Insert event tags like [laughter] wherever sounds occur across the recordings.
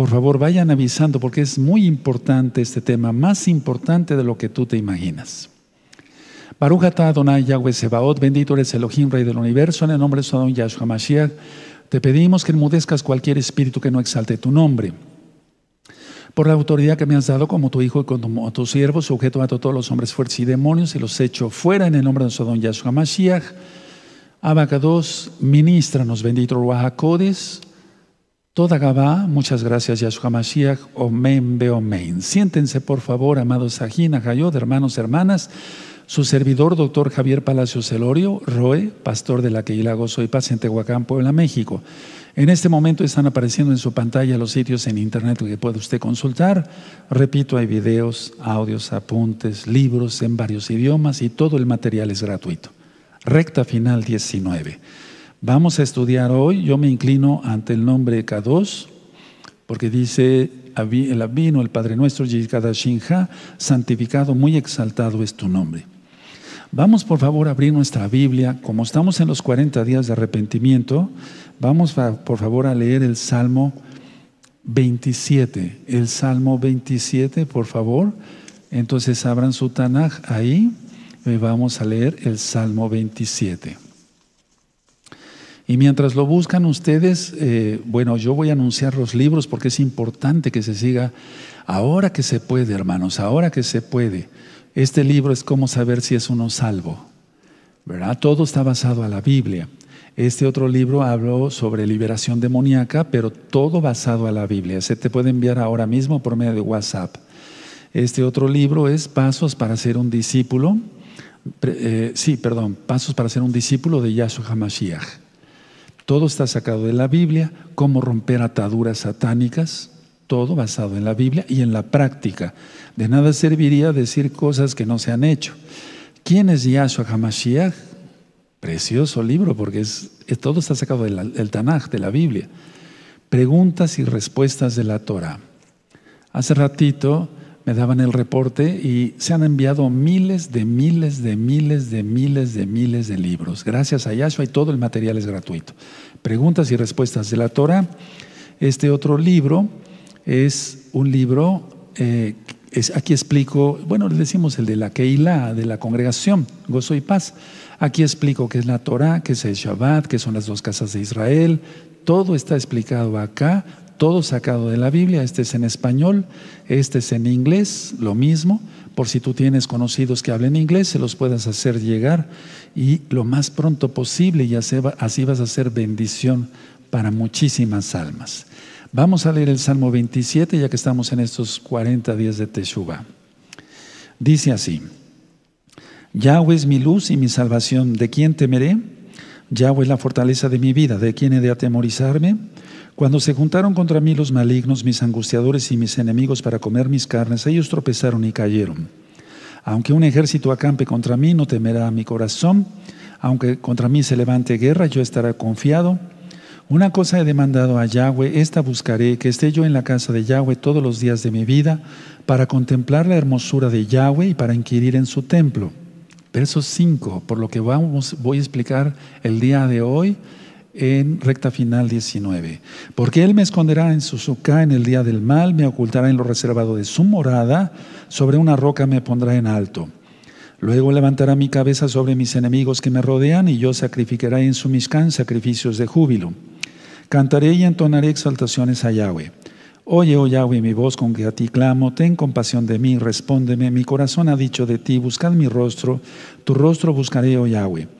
Por favor, vayan avisando porque es muy importante este tema, más importante de lo que tú te imaginas. Baruch Adonai Yahweh Sebaot, bendito eres Elohim, Rey del universo, en el nombre de su Adon Yahshua Mashiach, te pedimos que enmudezcas cualquier espíritu que no exalte tu nombre. Por la autoridad que me has dado como tu hijo y como tu siervo, sujeto a todos los hombres fuertes y demonios y los echo fuera en el nombre de su Adon Yahshua Mashiach. Abacados, ministranos, bendito Ruajacodes, Toda Gabá, muchas gracias Yahshua Mashiach, Omen Beomen. Siéntense por favor, amados Sajín, Ajayot, hermanos, hermanas. Su servidor, doctor Javier Palacios Celorio, Roe, pastor de la Keila Gozo y Paz en Tehuacán, Puebla, México. En este momento están apareciendo en su pantalla los sitios en internet que puede usted consultar. Repito, hay videos, audios, apuntes, libros en varios idiomas y todo el material es gratuito. Recta final 19. Vamos a estudiar hoy, yo me inclino ante el nombre K2, porque dice el Abino, el Padre Nuestro, Shinja, santificado, muy exaltado es tu nombre. Vamos por favor a abrir nuestra Biblia, como estamos en los 40 días de arrepentimiento, vamos por favor a leer el Salmo 27, el Salmo 27, por favor. Entonces abran su Tanaj ahí y vamos a leer el Salmo 27. Y mientras lo buscan ustedes, eh, bueno, yo voy a anunciar los libros porque es importante que se siga ahora que se puede, hermanos, ahora que se puede. Este libro es cómo saber si es uno salvo, ¿verdad? Todo está basado a la Biblia. Este otro libro habló sobre liberación demoníaca, pero todo basado a la Biblia. Se te puede enviar ahora mismo por medio de WhatsApp. Este otro libro es Pasos para ser un discípulo. Eh, sí, perdón, Pasos para ser un discípulo de Yahshua HaMashiach. Todo está sacado de la Biblia, cómo romper ataduras satánicas, todo basado en la Biblia y en la práctica. De nada serviría decir cosas que no se han hecho. ¿Quién es Yahshua HaMashiach? Precioso libro porque es, todo está sacado del, Tanaj, de la Biblia. Preguntas y respuestas de la Torah. Hace ratito me daban el reporte y se han enviado miles de miles de miles de miles de miles de libros. Gracias a Yahshua y todo el material es gratuito. Preguntas y respuestas de la Torah. Este otro libro es un libro, eh, es, aquí explico, bueno, le decimos el de la Keilah, de la congregación, gozo y paz. Aquí explico qué es la Torah, qué es el Shabbat, qué son las dos casas de Israel. Todo está explicado acá todo sacado de la Biblia. Este es en español, este es en inglés, lo mismo. Por si tú tienes conocidos que hablen inglés, se los puedas hacer llegar y lo más pronto posible y así vas a ser bendición para muchísimas almas. Vamos a leer el Salmo 27 ya que estamos en estos 40 días de Teshuvah. Dice así: Yahweh es mi luz y mi salvación, ¿de quién temeré? Yahweh es la fortaleza de mi vida, ¿de quién he de atemorizarme? Cuando se juntaron contra mí los malignos, mis angustiadores y mis enemigos para comer mis carnes, ellos tropezaron y cayeron. Aunque un ejército acampe contra mí, no temerá mi corazón. Aunque contra mí se levante guerra, yo estaré confiado. Una cosa he demandado a Yahweh, esta buscaré, que esté yo en la casa de Yahweh todos los días de mi vida, para contemplar la hermosura de Yahweh y para inquirir en su templo. Verso 5, por lo que vamos, voy a explicar el día de hoy en recta final 19. Porque Él me esconderá en su en el día del mal, me ocultará en lo reservado de su morada, sobre una roca me pondrá en alto. Luego levantará mi cabeza sobre mis enemigos que me rodean y yo sacrificaré en su mishkan sacrificios de júbilo. Cantaré y entonaré exaltaciones a Yahweh. Oye, oh Yahweh, mi voz con que a ti clamo, ten compasión de mí, respóndeme. Mi corazón ha dicho de ti, buscad mi rostro, tu rostro buscaré, oh Yahweh.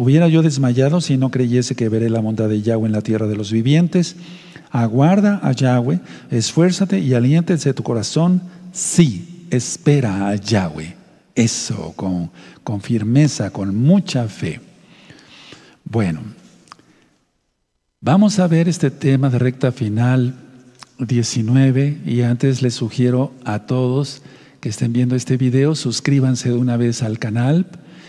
Hubiera yo desmayado si no creyese que veré la bondad de Yahweh en la tierra de los vivientes. Aguarda a Yahweh, esfuérzate y aliéntese tu corazón. Sí, espera a Yahweh. Eso, con, con firmeza, con mucha fe. Bueno, vamos a ver este tema de recta final 19 y antes les sugiero a todos que estén viendo este video, suscríbanse de una vez al canal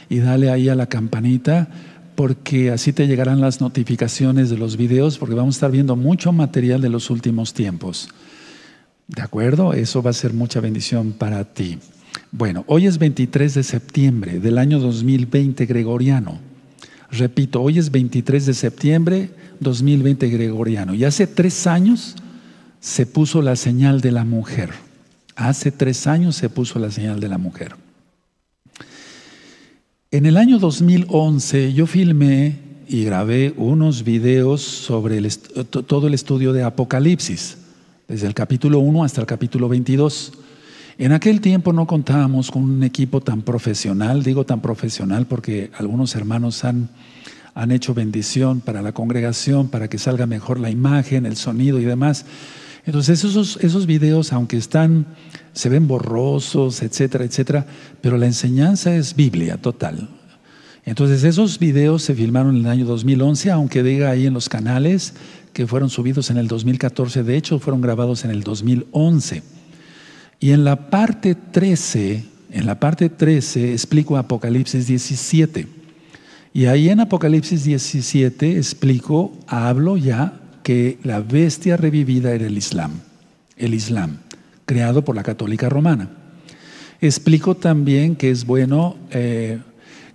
y dale ahí a la campanita porque así te llegarán las notificaciones de los videos porque vamos a estar viendo mucho material de los últimos tiempos. ¿De acuerdo? Eso va a ser mucha bendición para ti. Bueno, hoy es 23 de septiembre del año 2020 gregoriano. Repito, hoy es 23 de septiembre 2020 gregoriano. Y hace tres años se puso la señal de la mujer. Hace tres años se puso la señal de la mujer. En el año 2011 yo filmé y grabé unos videos sobre todo el estudio de Apocalipsis, desde el capítulo 1 hasta el capítulo 22. En aquel tiempo no contábamos con un equipo tan profesional, digo tan profesional porque algunos hermanos han, han hecho bendición para la congregación, para que salga mejor la imagen, el sonido y demás. Entonces esos, esos videos, aunque están, se ven borrosos, etcétera, etcétera, pero la enseñanza es Biblia total. Entonces esos videos se filmaron en el año 2011, aunque diga ahí en los canales que fueron subidos en el 2014, de hecho fueron grabados en el 2011. Y en la parte 13, en la parte 13 explico Apocalipsis 17. Y ahí en Apocalipsis 17 explico, hablo ya que la bestia revivida era el Islam, el Islam, creado por la católica romana. Explico también que es bueno, eh,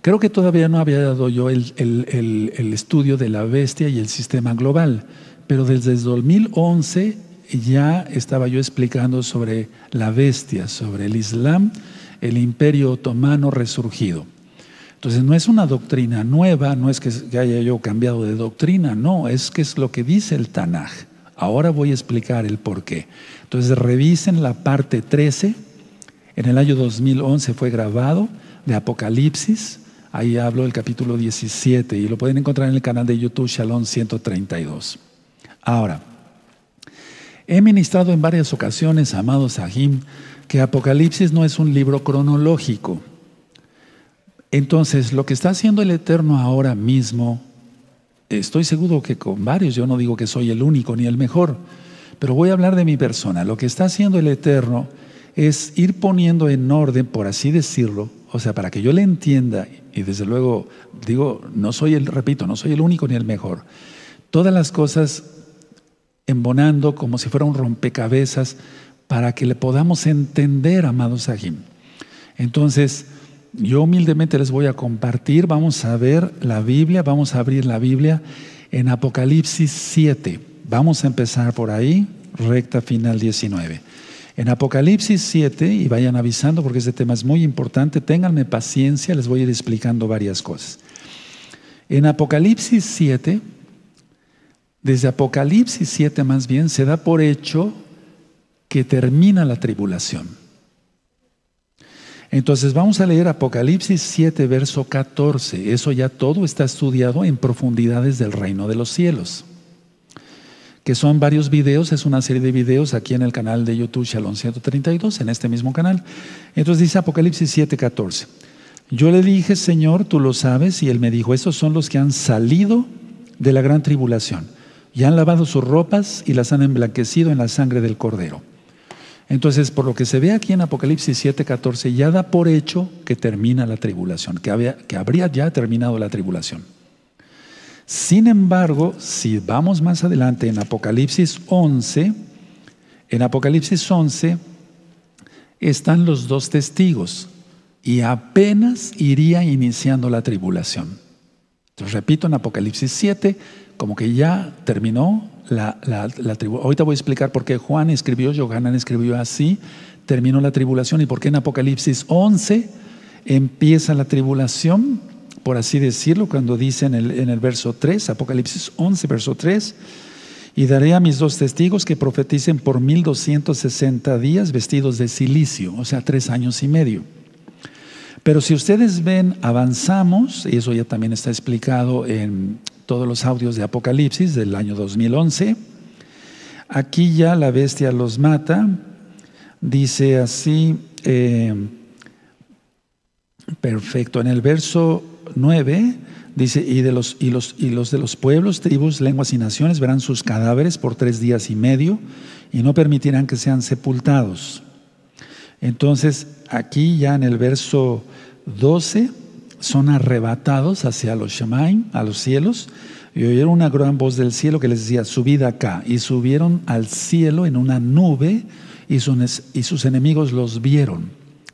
creo que todavía no había dado yo el, el, estudio de la bestia y el sistema global, pero desde el 2011 ya estaba yo explicando sobre la bestia, sobre el Islam, el imperio otomano resurgido. Entonces no es una doctrina nueva, no es que haya yo cambiado de doctrina, no, es que es lo que dice el Tanaj. Ahora voy a explicar el por qué. Entonces revisen la parte 13, en el año 2011 fue grabado de Apocalipsis, ahí hablo del capítulo 17 y lo pueden encontrar en el canal de YouTube Shalom 132. Ahora, he ministrado en varias ocasiones, amados Sahim, que Apocalipsis no es un libro cronológico. Entonces, lo que está haciendo el Eterno ahora mismo, estoy seguro que con varios, yo no digo que soy el único ni el mejor, pero voy a hablar de mi persona. Lo que está haciendo el Eterno es ir poniendo en orden, por así decirlo, o sea, para que yo le entienda, y desde luego digo, no soy el, repito, no soy el único ni el mejor, todas las cosas embonando como si fuera un rompecabezas para que le podamos entender, amados Sahim. Entonces, yo humildemente les voy a compartir, vamos a ver la Biblia, vamos a abrir la Biblia en Apocalipsis 7. Vamos a empezar por ahí, recta final 19. En Apocalipsis 7, y vayan avisando porque este tema es muy importante, ténganme paciencia, les voy a ir explicando varias cosas. En Apocalipsis 7, desde Apocalipsis 7 más bien, se da por hecho que termina la tribulación. Entonces vamos a leer Apocalipsis 7, verso 14. Eso ya todo está estudiado en profundidades del reino de los cielos. Que son varios videos, es una serie de videos aquí en el canal de YouTube Shalom 132, en este mismo canal. Entonces dice Apocalipsis 7, 14. Yo le dije, Señor, tú lo sabes, y él me dijo, esos son los que han salido de la gran tribulación y han lavado sus ropas y las han emblanquecido en la sangre del cordero. Entonces, por lo que se ve aquí en Apocalipsis 7:14, ya da por hecho que termina la tribulación, que, que habría ya terminado la tribulación. Sin embargo, si vamos más adelante en Apocalipsis 11, en Apocalipsis 11 están los dos testigos y apenas iría iniciando la tribulación. Entonces, repito, en Apocalipsis 7, como que ya terminó la, la, Ahorita voy a explicar por qué Juan escribió, Johanan escribió así, terminó la tribulación y por qué en Apocalipsis 11 empieza la tribulación, por así decirlo, cuando dice en el, en el verso 3, Apocalipsis 11, verso 3, y daré a mis dos testigos que profeticen por 1260 días vestidos de silicio, o sea, tres años y medio. Pero si ustedes ven, avanzamos, y eso ya también está explicado en todos los audios de Apocalipsis del año 2011. Aquí ya la bestia los mata. Dice así, eh, perfecto, en el verso 9 dice, y, de los, y, los, y los de los pueblos, tribus, lenguas y naciones verán sus cadáveres por tres días y medio y no permitirán que sean sepultados. Entonces, aquí ya en el verso 12 son arrebatados hacia los Shemaim, a los cielos, y oyeron una gran voz del cielo que les decía, subid acá. Y subieron al cielo en una nube y, y sus enemigos los vieron.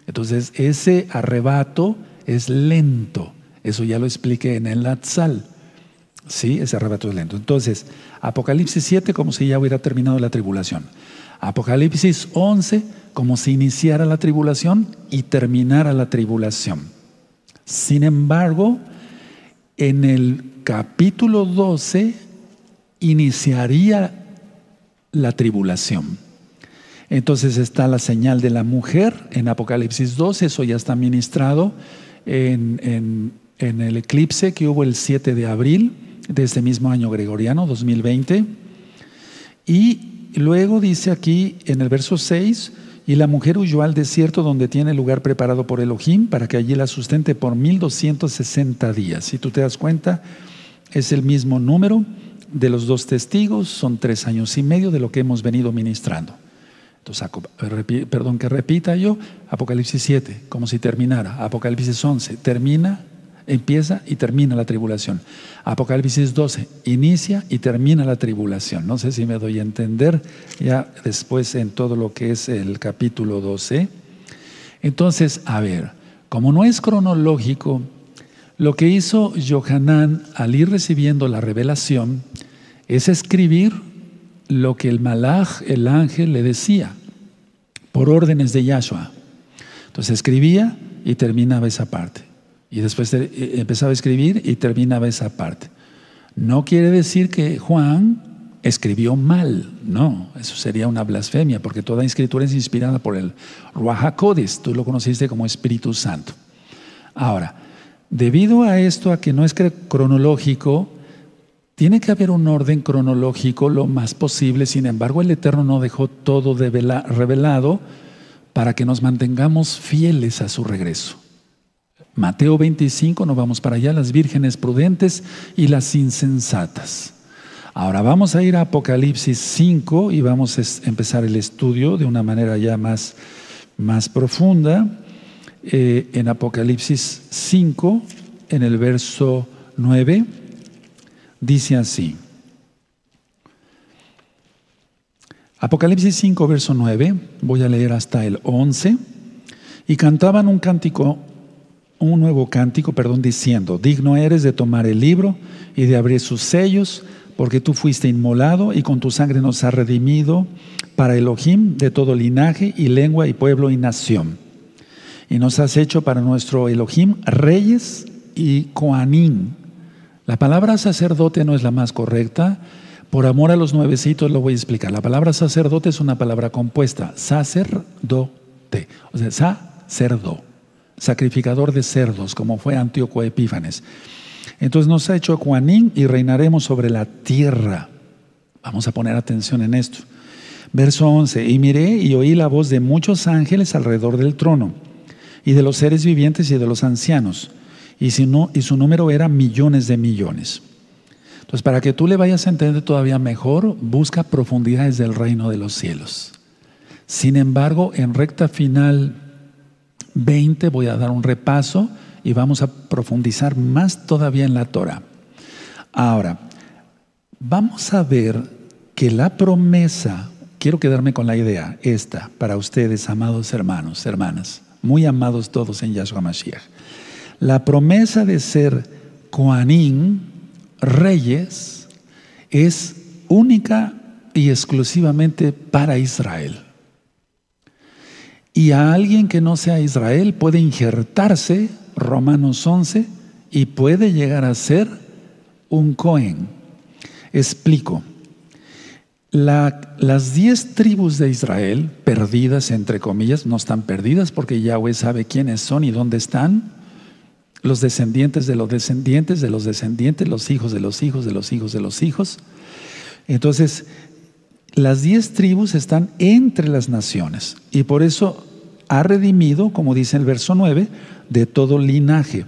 Entonces, ese arrebato es lento. Eso ya lo expliqué en el Atzal. Sí, ese arrebato es lento. Entonces, Apocalipsis 7 como si ya hubiera terminado la tribulación. Apocalipsis 11 como si iniciara la tribulación y terminara la tribulación. Sin embargo, en el capítulo 12 iniciaría la tribulación. Entonces está la señal de la mujer en Apocalipsis 12, eso ya está ministrado en, el eclipse que hubo el 7 de abril de este mismo año gregoriano, 2020. Y luego dice aquí en el verso 6, y la mujer huyó al desierto donde tiene lugar preparado por Elohim para que allí la sustente por 1260 días. Si tú te das cuenta, es el mismo número de los dos testigos, son tres años y medio de lo que hemos venido ministrando. Entonces, perdón que repita yo, Apocalipsis 7, como si terminara. Apocalipsis 11, termina empieza y termina la tribulación. Apocalipsis 12, inicia y termina la tribulación. No sé si me doy a entender ya después en todo lo que es el capítulo 12. Entonces, a ver, como no es cronológico, lo que hizo Johanán al ir recibiendo la revelación es escribir lo que el malaj, el ángel, le decía, por órdenes de Yahshua. Entonces escribía y terminaba esa parte. Y después eh, empezaba a escribir y terminaba esa parte. No quiere decir que Juan escribió mal, no, eso sería una blasfemia, porque toda escritura es inspirada por el Ruach tú lo conociste como Espíritu Santo. Ahora, debido a esto, a que no es cronológico, tiene que haber un orden cronológico lo más posible, sin embargo el Eterno no dejó todo revelado para que nos mantengamos fieles a su regreso. Mateo 25, nos vamos para allá, las vírgenes prudentes y las insensatas. Ahora vamos a ir a Apocalipsis 5 y vamos a empezar el estudio de una manera ya más, profunda. Eh, en Apocalipsis 5, en el verso 9, dice así. Apocalipsis 5, verso 9, voy a leer hasta el 11. Y cantaban un cántico un nuevo cántico, perdón, diciendo, digno eres de tomar el libro y de abrir sus sellos, porque tú fuiste inmolado y con tu sangre nos has redimido para Elohim de todo linaje y lengua y pueblo y nación. Y nos has hecho para nuestro Elohim reyes y coanim. La palabra sacerdote no es la más correcta. Por amor a los nuevecitos lo voy a explicar. La palabra sacerdote es una palabra compuesta, sacerdote, o sea, sacerdo sacrificador de cerdos, como fue Antíoco Epífanes. Entonces nos ha hecho Juanín y reinaremos sobre la tierra. Vamos a poner atención en esto. Verso 11, y miré y oí la voz de muchos ángeles alrededor del trono, y de los seres vivientes y de los ancianos, y, y su número era millones de millones. Entonces, para que tú le vayas a entender todavía mejor, busca profundidades del reino de los cielos. Sin embargo, en recta final 20 voy a dar un repaso y vamos a profundizar más todavía en la Torah. Ahora, vamos a ver que la promesa, quiero quedarme con la idea esta para ustedes, amados hermanos, hermanas, muy amados todos en Yahshua Mashiach. La promesa de ser Koanim, reyes, es única y exclusivamente para Israel. Y a alguien que no sea Israel puede injertarse, Romanos 11, y puede llegar a ser un Cohen. Explico. las diez tribus de Israel, perdidas entre comillas, no están perdidas porque Yahweh sabe quiénes son y dónde están. Los descendientes de los descendientes de los descendientes, los hijos de los hijos de los hijos de los hijos. Entonces, las diez tribus están entre las naciones y por eso ha redimido, como dice el verso 9, de todo linaje,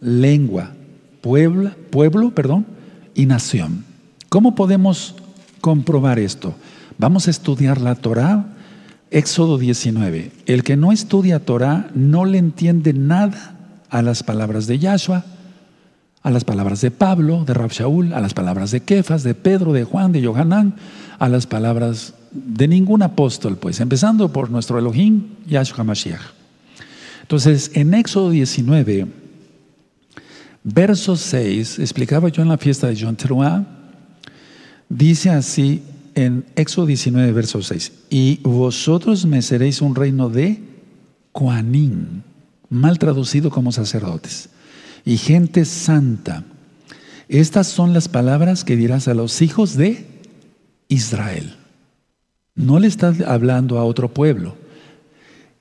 lengua, pueblo, pueblo perdón, y nación. ¿Cómo podemos comprobar esto? Vamos a estudiar la Torah, Éxodo 19. El que no estudia Torah no le entiende nada a las palabras de Yahshua, a las palabras de Pablo, de Rab Shaul, a las palabras de Kefas, de Pedro, de Juan, de Yohanan, a las palabras de ningún apóstol, pues, empezando por nuestro Elohim, Yahshua Mashiach. Entonces, en Éxodo 19, verso 6, explicaba yo en la fiesta de John Teruah, dice así en Éxodo 19, verso 6, y vosotros me seréis un reino de Kuanim, mal traducido como sacerdotes, y gente santa. Estas son las palabras que dirás a los hijos de Israel. No le estás hablando a otro pueblo.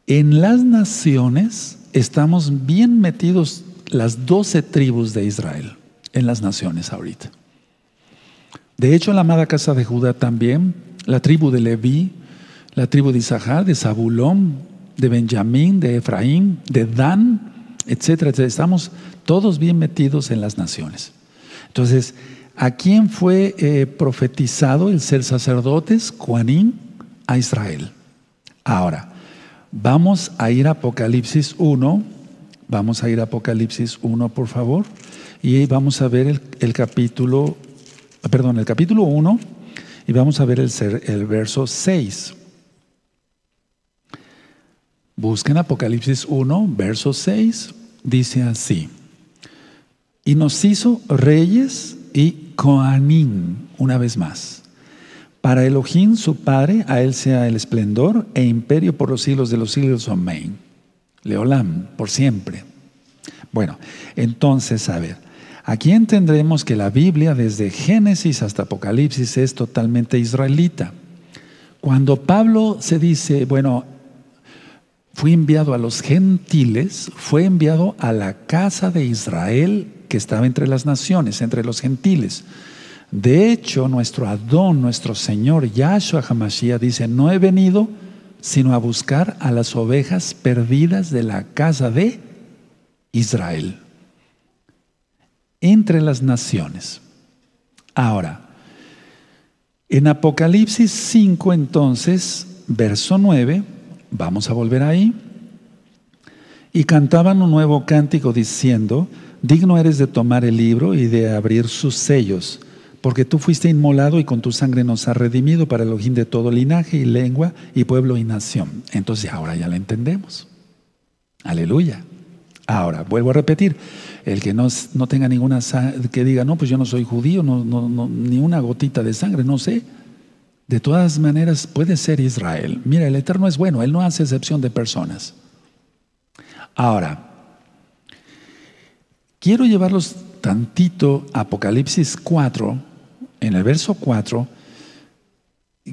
En las naciones estamos bien metidos las doce tribus de Israel, en las naciones ahorita. De hecho, la amada casa de Judá también, la tribu de Leví, la tribu de Isahar, de Zabulón, de Benjamín, de Efraín, de Dan, etcétera, etcétera. Estamos todos bien metidos en las naciones. Entonces, ¿a quién fue eh, profetizado el ser sacerdotes? Juanín a Israel. Ahora, vamos a ir a Apocalipsis 1. Vamos a ir a Apocalipsis 1, por favor. Y vamos a ver el, capítulo, perdón, el capítulo 1 y vamos a ver el verso 6. Busquen Apocalipsis 1, verso 6. Dice así. Y nos hizo reyes y Coanín, una vez más. Para Elohim, su Padre, a Él sea el esplendor e imperio por los siglos de los siglos. Amén. Leolam, por siempre. Bueno, entonces, a ver, aquí entendremos que la Biblia, desde Génesis hasta Apocalipsis, es totalmente israelita. Cuando Pablo se dice, bueno, fui enviado a los gentiles, fue enviado a la casa de Israel que estaba entre las naciones, entre los gentiles. De hecho, nuestro Adón, nuestro Señor Yahshua HaMashiach dice, no he venido sino a buscar a las ovejas perdidas de la casa de Israel, entre las naciones. Ahora, en Apocalipsis 5 entonces, verso 9, Vamos a volver ahí. Y cantaban un nuevo cántico diciendo, digno eres de tomar el libro y de abrir sus sellos, porque tú fuiste inmolado y con tu sangre nos has redimido para el ojín de todo linaje y lengua y pueblo y nación. Entonces ahora ya la entendemos. Aleluya. Ahora, vuelvo a repetir, el que no, no tenga ninguna que diga, no, pues yo no soy judío, no, no, ni una gotita de sangre, no sé. De todas maneras, puede ser Israel. Mira, el Eterno es bueno, Él no hace excepción de personas. Ahora, quiero llevarlos tantito a Apocalipsis 4, en el verso 4.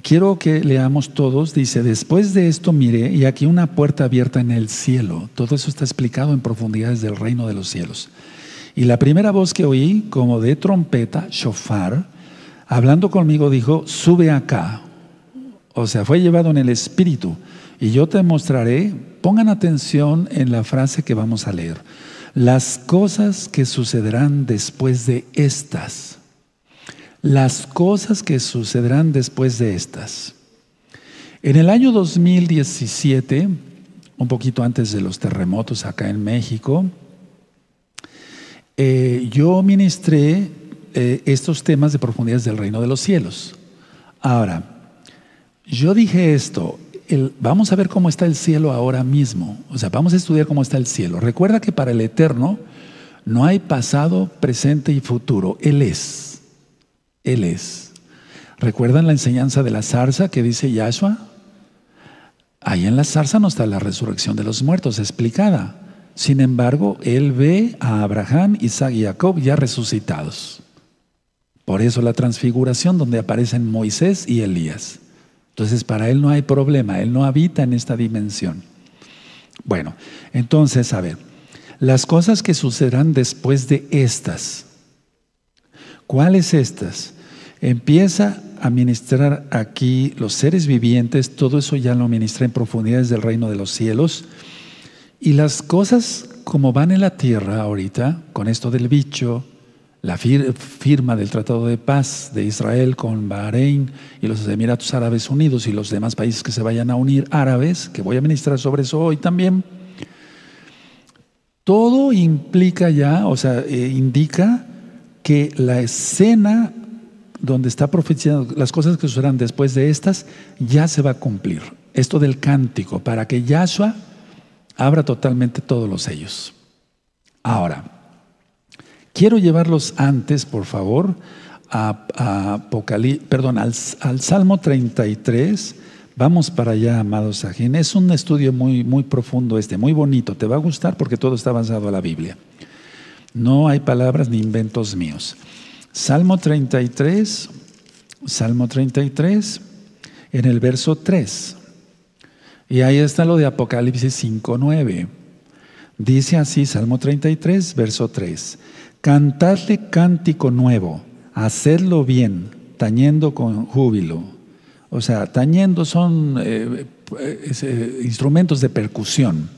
Quiero que leamos todos, dice, después de esto miré y aquí una puerta abierta en el cielo. Todo eso está explicado en profundidades del reino de los cielos. Y la primera voz que oí, como de trompeta, shofar, hablando conmigo, dijo, sube acá. O sea, fue llevado en el espíritu. Y yo te mostraré, pongan atención en la frase que vamos a leer, las cosas que sucederán después de estas. Las cosas que sucederán después de estas. En el año 2017, un poquito antes de los terremotos acá en México, eh, yo ministré eh, estos temas de profundidades del reino de los cielos. Ahora, yo dije esto, vamos a ver cómo está el cielo ahora mismo, o sea, vamos a estudiar cómo está el cielo. Recuerda que para el eterno no hay pasado, presente y futuro, Él es, Él es. ¿Recuerdan la enseñanza de la zarza que dice Yahshua? Ahí en la zarza no está la resurrección de los muertos explicada. Sin embargo, Él ve a Abraham, Isaac y Jacob ya resucitados. Por eso la transfiguración donde aparecen Moisés y Elías. Entonces para él no hay problema, él no habita en esta dimensión. Bueno, entonces, a ver, las cosas que sucederán después de estas. ¿Cuáles estas? Empieza a ministrar aquí los seres vivientes, todo eso ya lo ministra en profundidades del reino de los cielos. Y las cosas como van en la tierra ahorita, con esto del bicho, la firma del Tratado de Paz de Israel con Bahrein y los Emiratos Árabes Unidos y los demás países que se vayan a unir árabes, que voy a ministrar sobre eso hoy también. Todo implica ya, o sea, eh, indica que la escena donde está profetizando las cosas que sucederán después de estas, ya se va a cumplir. Esto del cántico, para que Yahshua abra totalmente todos los sellos. Ahora, quiero llevarlos antes, por favor, a, perdón, al, Salmo 33. Vamos para allá, amados Sajín. Es un estudio muy, muy profundo este, muy bonito. Te va a gustar porque todo está avanzado a la Biblia. No hay palabras ni inventos míos. Salmo 33, Salmo 33, en el verso 3. Y ahí está lo de Apocalipsis 5.9. Dice así, Salmo 33, verso 3. Cantadle cántico nuevo, hacedlo bien, tañendo con júbilo. O sea, tañendo son eh, eh, instrumentos de percusión,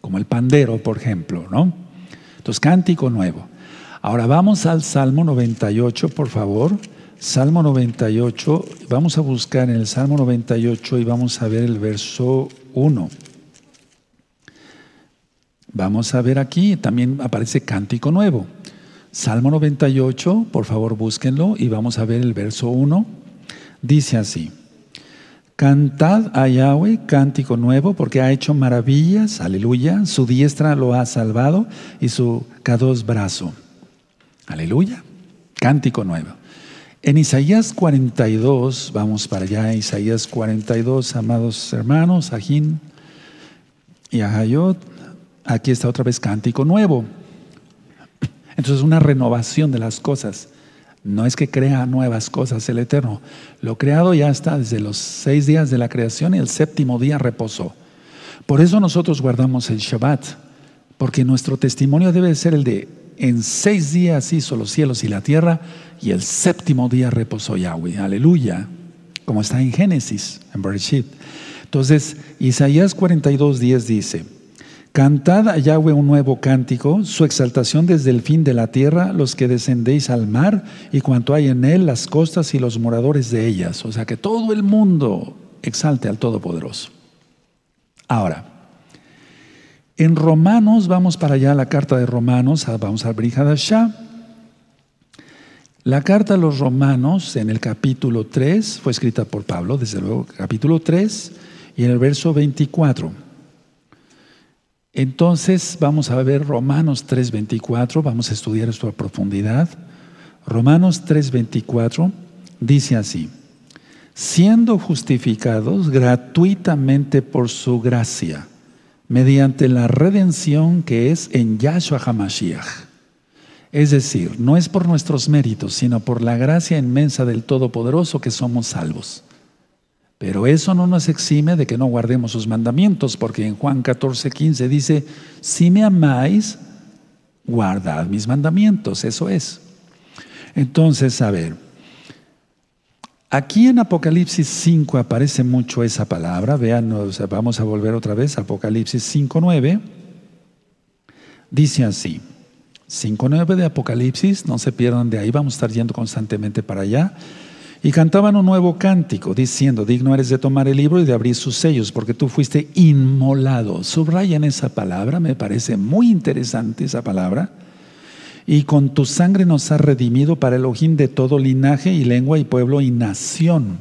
como el pandero, por ejemplo, ¿no? Entonces, cántico nuevo. Ahora vamos al Salmo 98, por favor. Salmo 98, vamos a buscar en el Salmo 98 y vamos a ver el verso 1. Vamos a ver aquí, también aparece cántico nuevo. Salmo 98, por favor búsquenlo y vamos a ver el verso 1. Dice así, Cantad a Yahweh cántico nuevo porque ha hecho maravillas, aleluya, su diestra lo ha salvado y su cados brazo. Aleluya. Cántico nuevo. En Isaías 42, vamos para allá, Isaías 42, amados hermanos, Ajín y Ahayot, aquí está otra vez cántico nuevo. Entonces, una renovación de las cosas. No es que crea nuevas cosas el Eterno. Lo creado ya está desde los seis días de la creación y el séptimo día reposó. Por eso nosotros guardamos el Shabbat, porque nuestro testimonio debe ser el de en seis días hizo los cielos y la tierra y el séptimo día reposó Yahweh. Aleluya. Como está en Génesis, en Bereshit. Entonces, Isaías 42, 10 dice, Cantad a Yahweh un nuevo cántico, su exaltación desde el fin de la tierra, los que descendéis al mar y cuanto hay en él, las costas y los moradores de ellas. O sea, que todo el mundo exalte al Todopoderoso. Ahora, en Romanos, vamos para allá, la carta de Romanos, vamos al Brihadashah. La carta a los Romanos, en el capítulo 3, fue escrita por Pablo, desde luego, capítulo 3, y en el verso 24. Entonces, vamos a ver Romanos 3:24, vamos a estudiar esto a profundidad. Romanos 3:24 dice así: siendo justificados gratuitamente por su gracia mediante la redención que es en Yahshua HaMashiach. Es decir, no es por nuestros méritos, sino por la gracia inmensa del Todopoderoso que somos salvos. Pero eso no nos exime de que no guardemos sus mandamientos, porque en Juan 14, 15 dice, si me amáis, guardad mis mandamientos, eso es. Entonces, a ver, Aquí en Apocalipsis 5 aparece mucho esa palabra. Vean, vamos a volver otra vez. Apocalipsis 5.9. Dice así. 5.9 de Apocalipsis, no se pierdan de ahí, vamos a estar yendo constantemente para allá. Y cantaban un nuevo cántico, diciendo, digno eres de tomar el libro y de abrir sus sellos, porque tú fuiste inmolado. Subrayan esa palabra, me parece muy interesante esa palabra y con tu sangre nos has redimido para el ojín de todo linaje y lengua y pueblo y nación.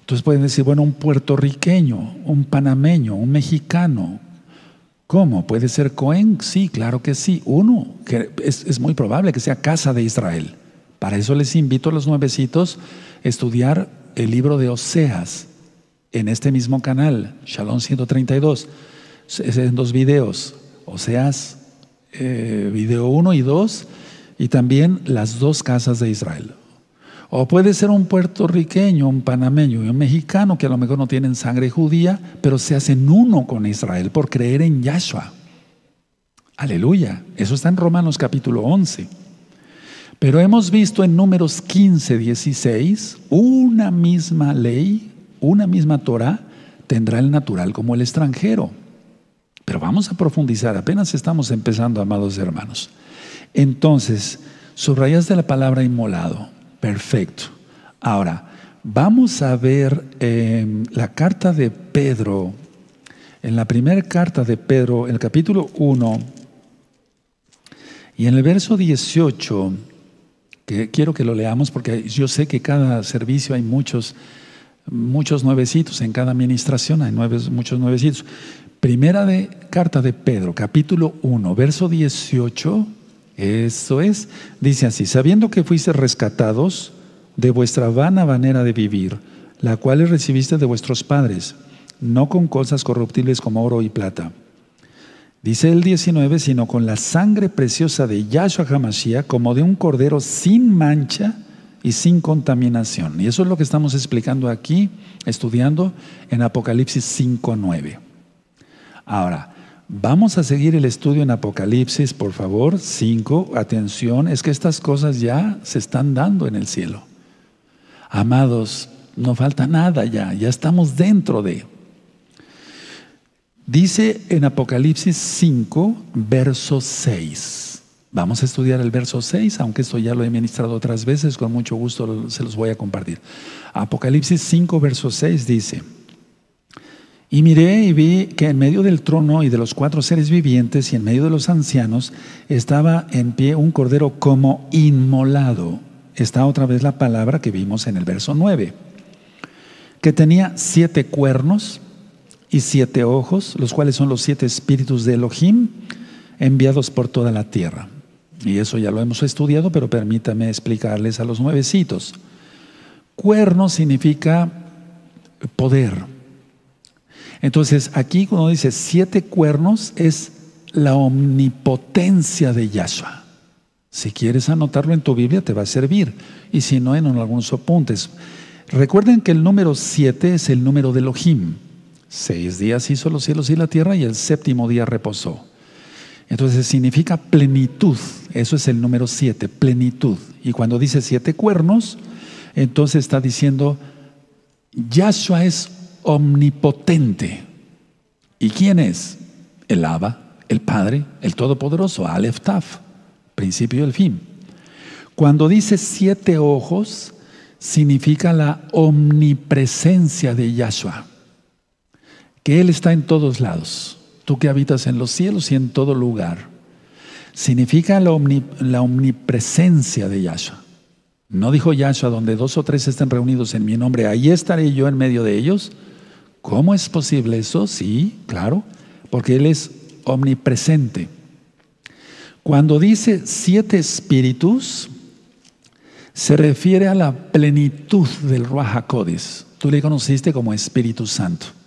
Entonces pueden decir, bueno, un puertorriqueño, un panameño, un mexicano. ¿Cómo? ¿Puede ser Cohen? Sí, claro que sí. Uno, que es, es muy probable que sea casa de Israel. Para eso les invito a los nuevecitos a estudiar el libro de Oseas en este mismo canal, Shalom 132. Es en dos videos, Oseas eh, video 1 y 2, y también las dos casas de Israel. O puede ser un puertorriqueño, un panameño y un mexicano que a lo mejor no tienen sangre judía, pero se hacen uno con Israel por creer en Yahshua. Aleluya. Eso está en Romanos capítulo 11. Pero hemos visto en números 15, 16, una misma ley, una misma Torah, tendrá el natural como el extranjero. Pero vamos a profundizar, apenas estamos empezando, amados hermanos. Entonces, subrayas de la palabra inmolado. Perfecto. Ahora, vamos a ver em, la carta de Pedro En la primera carta de Pedro, el capítulo 1, y en el verso 18, quiero que lo leamos porque yo sé que cada servicio hay muchos, muchos nuevecitos, en cada administración hay muchos nuevecitos. Primera de, carta de Pedro, capítulo 1, verso 18, eso es, dice así, sabiendo que fuiste rescatados de vuestra vana manera de vivir, la cual recibiste de vuestros padres, no con cosas corruptibles como oro y plata. Dice el 19, sino con la sangre preciosa de Yahshua HaMashiach, como de un cordero sin mancha y sin contaminación. Y eso es lo que estamos explicando aquí, estudiando en Apocalipsis 5.9. Ahora, vamos a seguir el estudio en Apocalipsis, por favor. 5, atención, es que estas cosas ya se están dando en el cielo. Amados, no falta nada ya, ya estamos dentro de. Dice en Apocalipsis 5, verso 6. Vamos a estudiar el verso 6, aunque esto ya lo he ministrado otras veces, con mucho gusto se los voy a compartir. Apocalipsis 5, verso 6 dice, y miré y vi que en medio del trono y de los cuatro seres vivientes y en medio de los ancianos estaba en pie un cordero como inmolado. Está otra vez la palabra que vimos en el verso 9 que tenía siete cuernos y siete ojos, los cuales son los siete espíritus de Elohim enviados por toda la tierra. Y eso ya lo hemos estudiado, pero permítame explicarles a los nuevecitos. Cuerno significa poder. Entonces, aquí cuando dice siete cuernos es la omnipotencia de Yahshua. Si quieres anotarlo en tu Biblia, te va a servir. Y si no, en algunos apuntes. Recuerden que el número siete es el número de Elohim. Seis días hizo los cielos y la tierra y el séptimo día reposó. Entonces significa plenitud. Eso es el número siete, plenitud. Y cuando dice siete cuernos, entonces está diciendo, Yahshua es omnipotente. ¿Y quién es? El Abba, el Padre, el Todopoderoso, Aleph Taf, principio y el fin. Cuando dice siete ojos, significa la omnipresencia de Yahshua, que Él está en todos lados, tú que habitas en los cielos y en todo lugar. Significa la, omnipresencia de Yahshua. No dijo Yahshua, donde dos o tres estén reunidos en mi nombre, ahí estaré yo en medio de ellos. ¿Cómo es posible eso? Sí, claro, porque Él es omnipresente. Cuando dice siete espíritus, se refiere a la plenitud del Ruach. Tú le conociste como Espíritu Santo.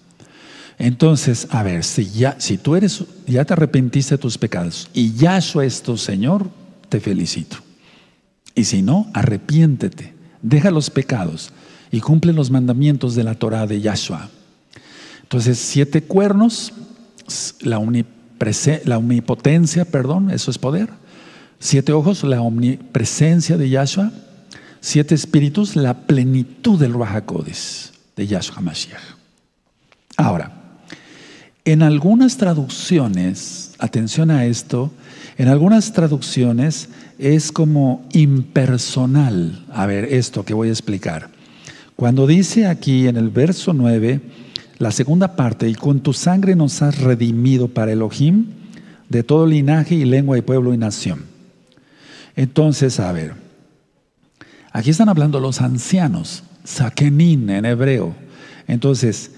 Entonces, a ver, si, ya, si tú eres, ya te arrepentiste de tus pecados y Yahshua es tu Señor, te felicito. Y si no, arrepiéntete, deja los pecados y cumple los mandamientos de la Torah de Yahshua. Entonces, siete cuernos, la, omnipotencia, perdón, eso es poder. Siete ojos, la omnipresencia de Yahshua siete espíritus, la plenitud del Rahakodes de Yahshua Mashiach. Ahora, en algunas traducciones, atención a esto, en algunas traducciones es como impersonal. A ver, esto que voy a explicar. Cuando dice aquí en el verso 9, la segunda parte, y con tu sangre nos has redimido para Elohim de todo linaje y lengua y pueblo y nación. Entonces, a ver, Aquí están hablando los ancianos, Sakenin en hebreo. Entonces,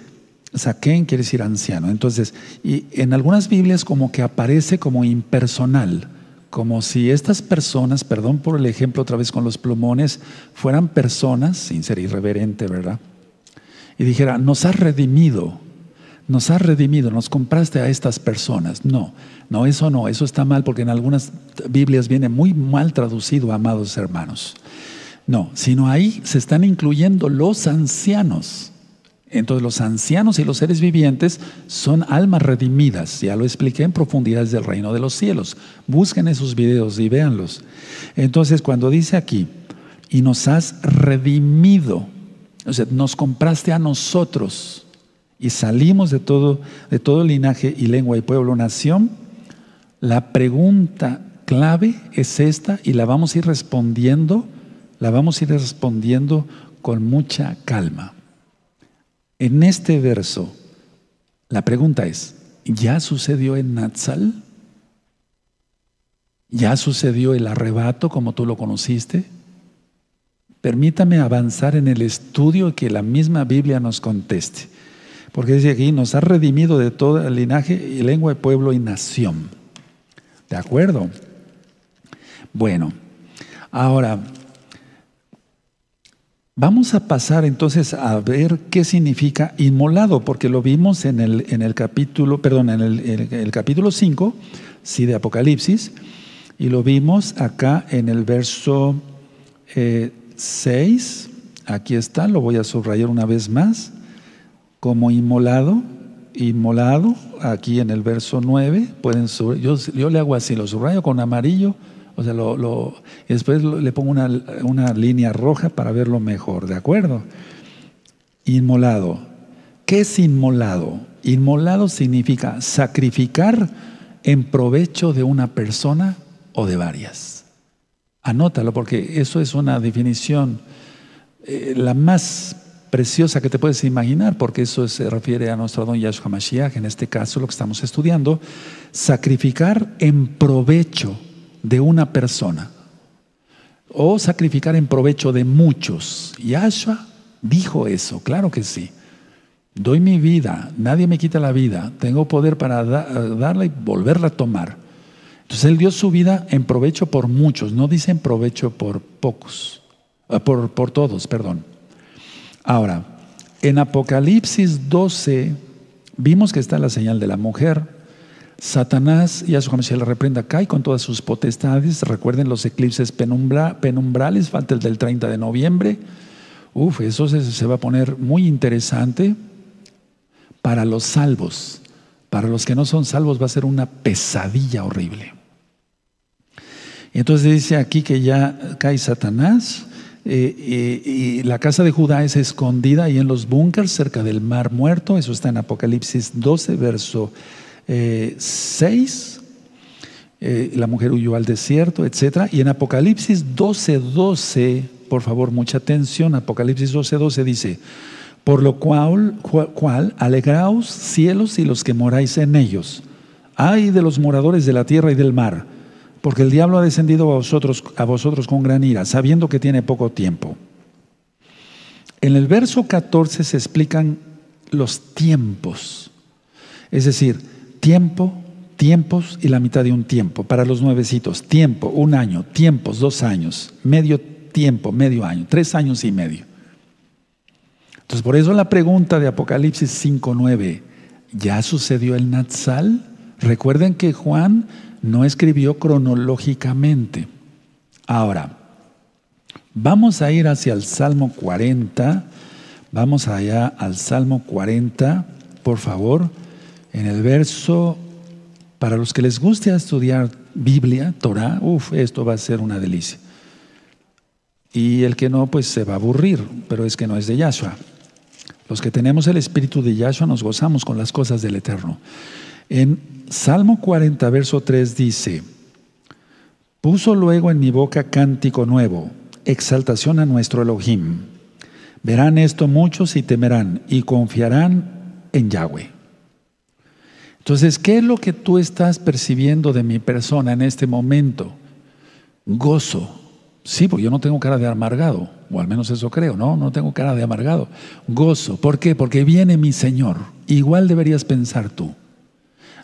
Saken quiere decir anciano. Entonces, y en algunas Biblias como que aparece como impersonal, como si estas personas, perdón por el ejemplo otra vez con los plumones, fueran personas, sin ser irreverente, ¿verdad? Y dijera, nos has redimido, nos has redimido, nos compraste a estas personas. No, no, eso no, eso está mal porque en algunas Biblias viene muy mal traducido, amados hermanos. No, sino ahí se están incluyendo los ancianos. Entonces los ancianos y los seres vivientes son almas redimidas. Ya lo expliqué en profundidades del reino de los cielos. Busquen esos videos y véanlos. Entonces cuando dice aquí, y nos has redimido, o sea, nos compraste a nosotros y salimos de todo, de todo linaje y lengua y pueblo, nación, la pregunta clave es esta y la vamos a ir respondiendo la vamos a ir respondiendo con mucha calma. En este verso, La pregunta es, ¿ya sucedió en Natsal? ¿Ya sucedió el arrebato como tú lo conociste? Permítame avanzar en el estudio que la misma Biblia nos conteste. Porque dice aquí, nos ha redimido de todo el linaje y lengua, pueblo y nación. ¿De acuerdo? Bueno, ahora, vamos a pasar entonces a ver qué significa inmolado, porque lo vimos en el, en el capítulo, perdón, en el, capítulo 5, sí, de Apocalipsis, y lo vimos acá en el verso 6, aquí está, lo voy a subrayar una vez más, como inmolado, inmolado, aquí en el verso 9, pueden yo, yo le hago así, lo subrayo con amarillo, o sea, lo, y después le pongo una, una línea roja para verlo mejor, ¿de acuerdo? Inmolado. ¿Qué es inmolado? Inmolado significa sacrificar en provecho de una persona o de varias. Anótalo porque eso es una definición eh, la más preciosa que te puedes imaginar, porque eso se refiere a nuestro don Yahshua Mashiach, en este caso lo que estamos estudiando, sacrificar en provecho de una persona o sacrificar en provecho de muchos. Yahshua dijo eso, claro que sí. Doy mi vida, nadie me quita la vida, tengo poder para darla y volverla a tomar. Entonces Él dio su vida en provecho por muchos, no dice en provecho por pocos, ah, por, por todos, perdón. Ahora, en Apocalipsis 12 vimos que está la señal de la mujer. Satanás, y a su la reprenda, cae con todas sus potestades. Recuerden los eclipses penumbrales, falta el del 30 de noviembre. Uf, eso se va a poner muy interesante para los salvos. Para los que no son salvos va a ser una pesadilla horrible. Entonces dice aquí que ya cae Satanás eh, eh, y la casa de Judá es escondida ahí en los búnkers cerca del mar muerto. Eso está en Apocalipsis 12, verso 6. Eh, la mujer huyó al desierto, etc. Y en Apocalipsis 12, 12, por favor, mucha atención. Apocalipsis 12, 12 dice: por lo cual, cual, alegraos cielos y los que moráis en ellos. Ay de los moradores de la tierra y del mar, porque el diablo ha descendido a vosotros, a vosotros con gran ira, sabiendo que tiene poco tiempo. En el verso 14 se explican los tiempos, es decir, tiempo, tiempos y la mitad de un tiempo. Para los nuevecitos, tiempo, un año, tiempos, dos años, medio tiempo, medio año, tres años y medio. Entonces, por eso la pregunta de Apocalipsis 5.9, ¿ya sucedió el Natsal? Recuerden que Juan no escribió cronológicamente. Ahora, vamos a ir hacia el Salmo 40, vamos allá al Salmo 40, por favor, en el verso, para los que les guste estudiar Biblia, Torah, uff, esto va a ser una delicia. Y el que no, pues se va a aburrir, pero es que no es de Yahshua. Los que tenemos el espíritu de Yahshua nos gozamos con las cosas del Eterno. En Salmo 40, verso 3 dice, puso luego en mi boca cántico nuevo, exaltación a nuestro Elohim. Verán esto muchos y temerán y confiarán en Yahweh. Entonces, ¿qué es lo que tú estás percibiendo de mi persona en este momento? Gozo, Sí, porque yo no tengo cara de amargado, o al menos eso creo, ¿no? No tengo cara de amargado. Gozo. ¿Por qué? Porque viene mi Señor. Igual deberías pensar tú.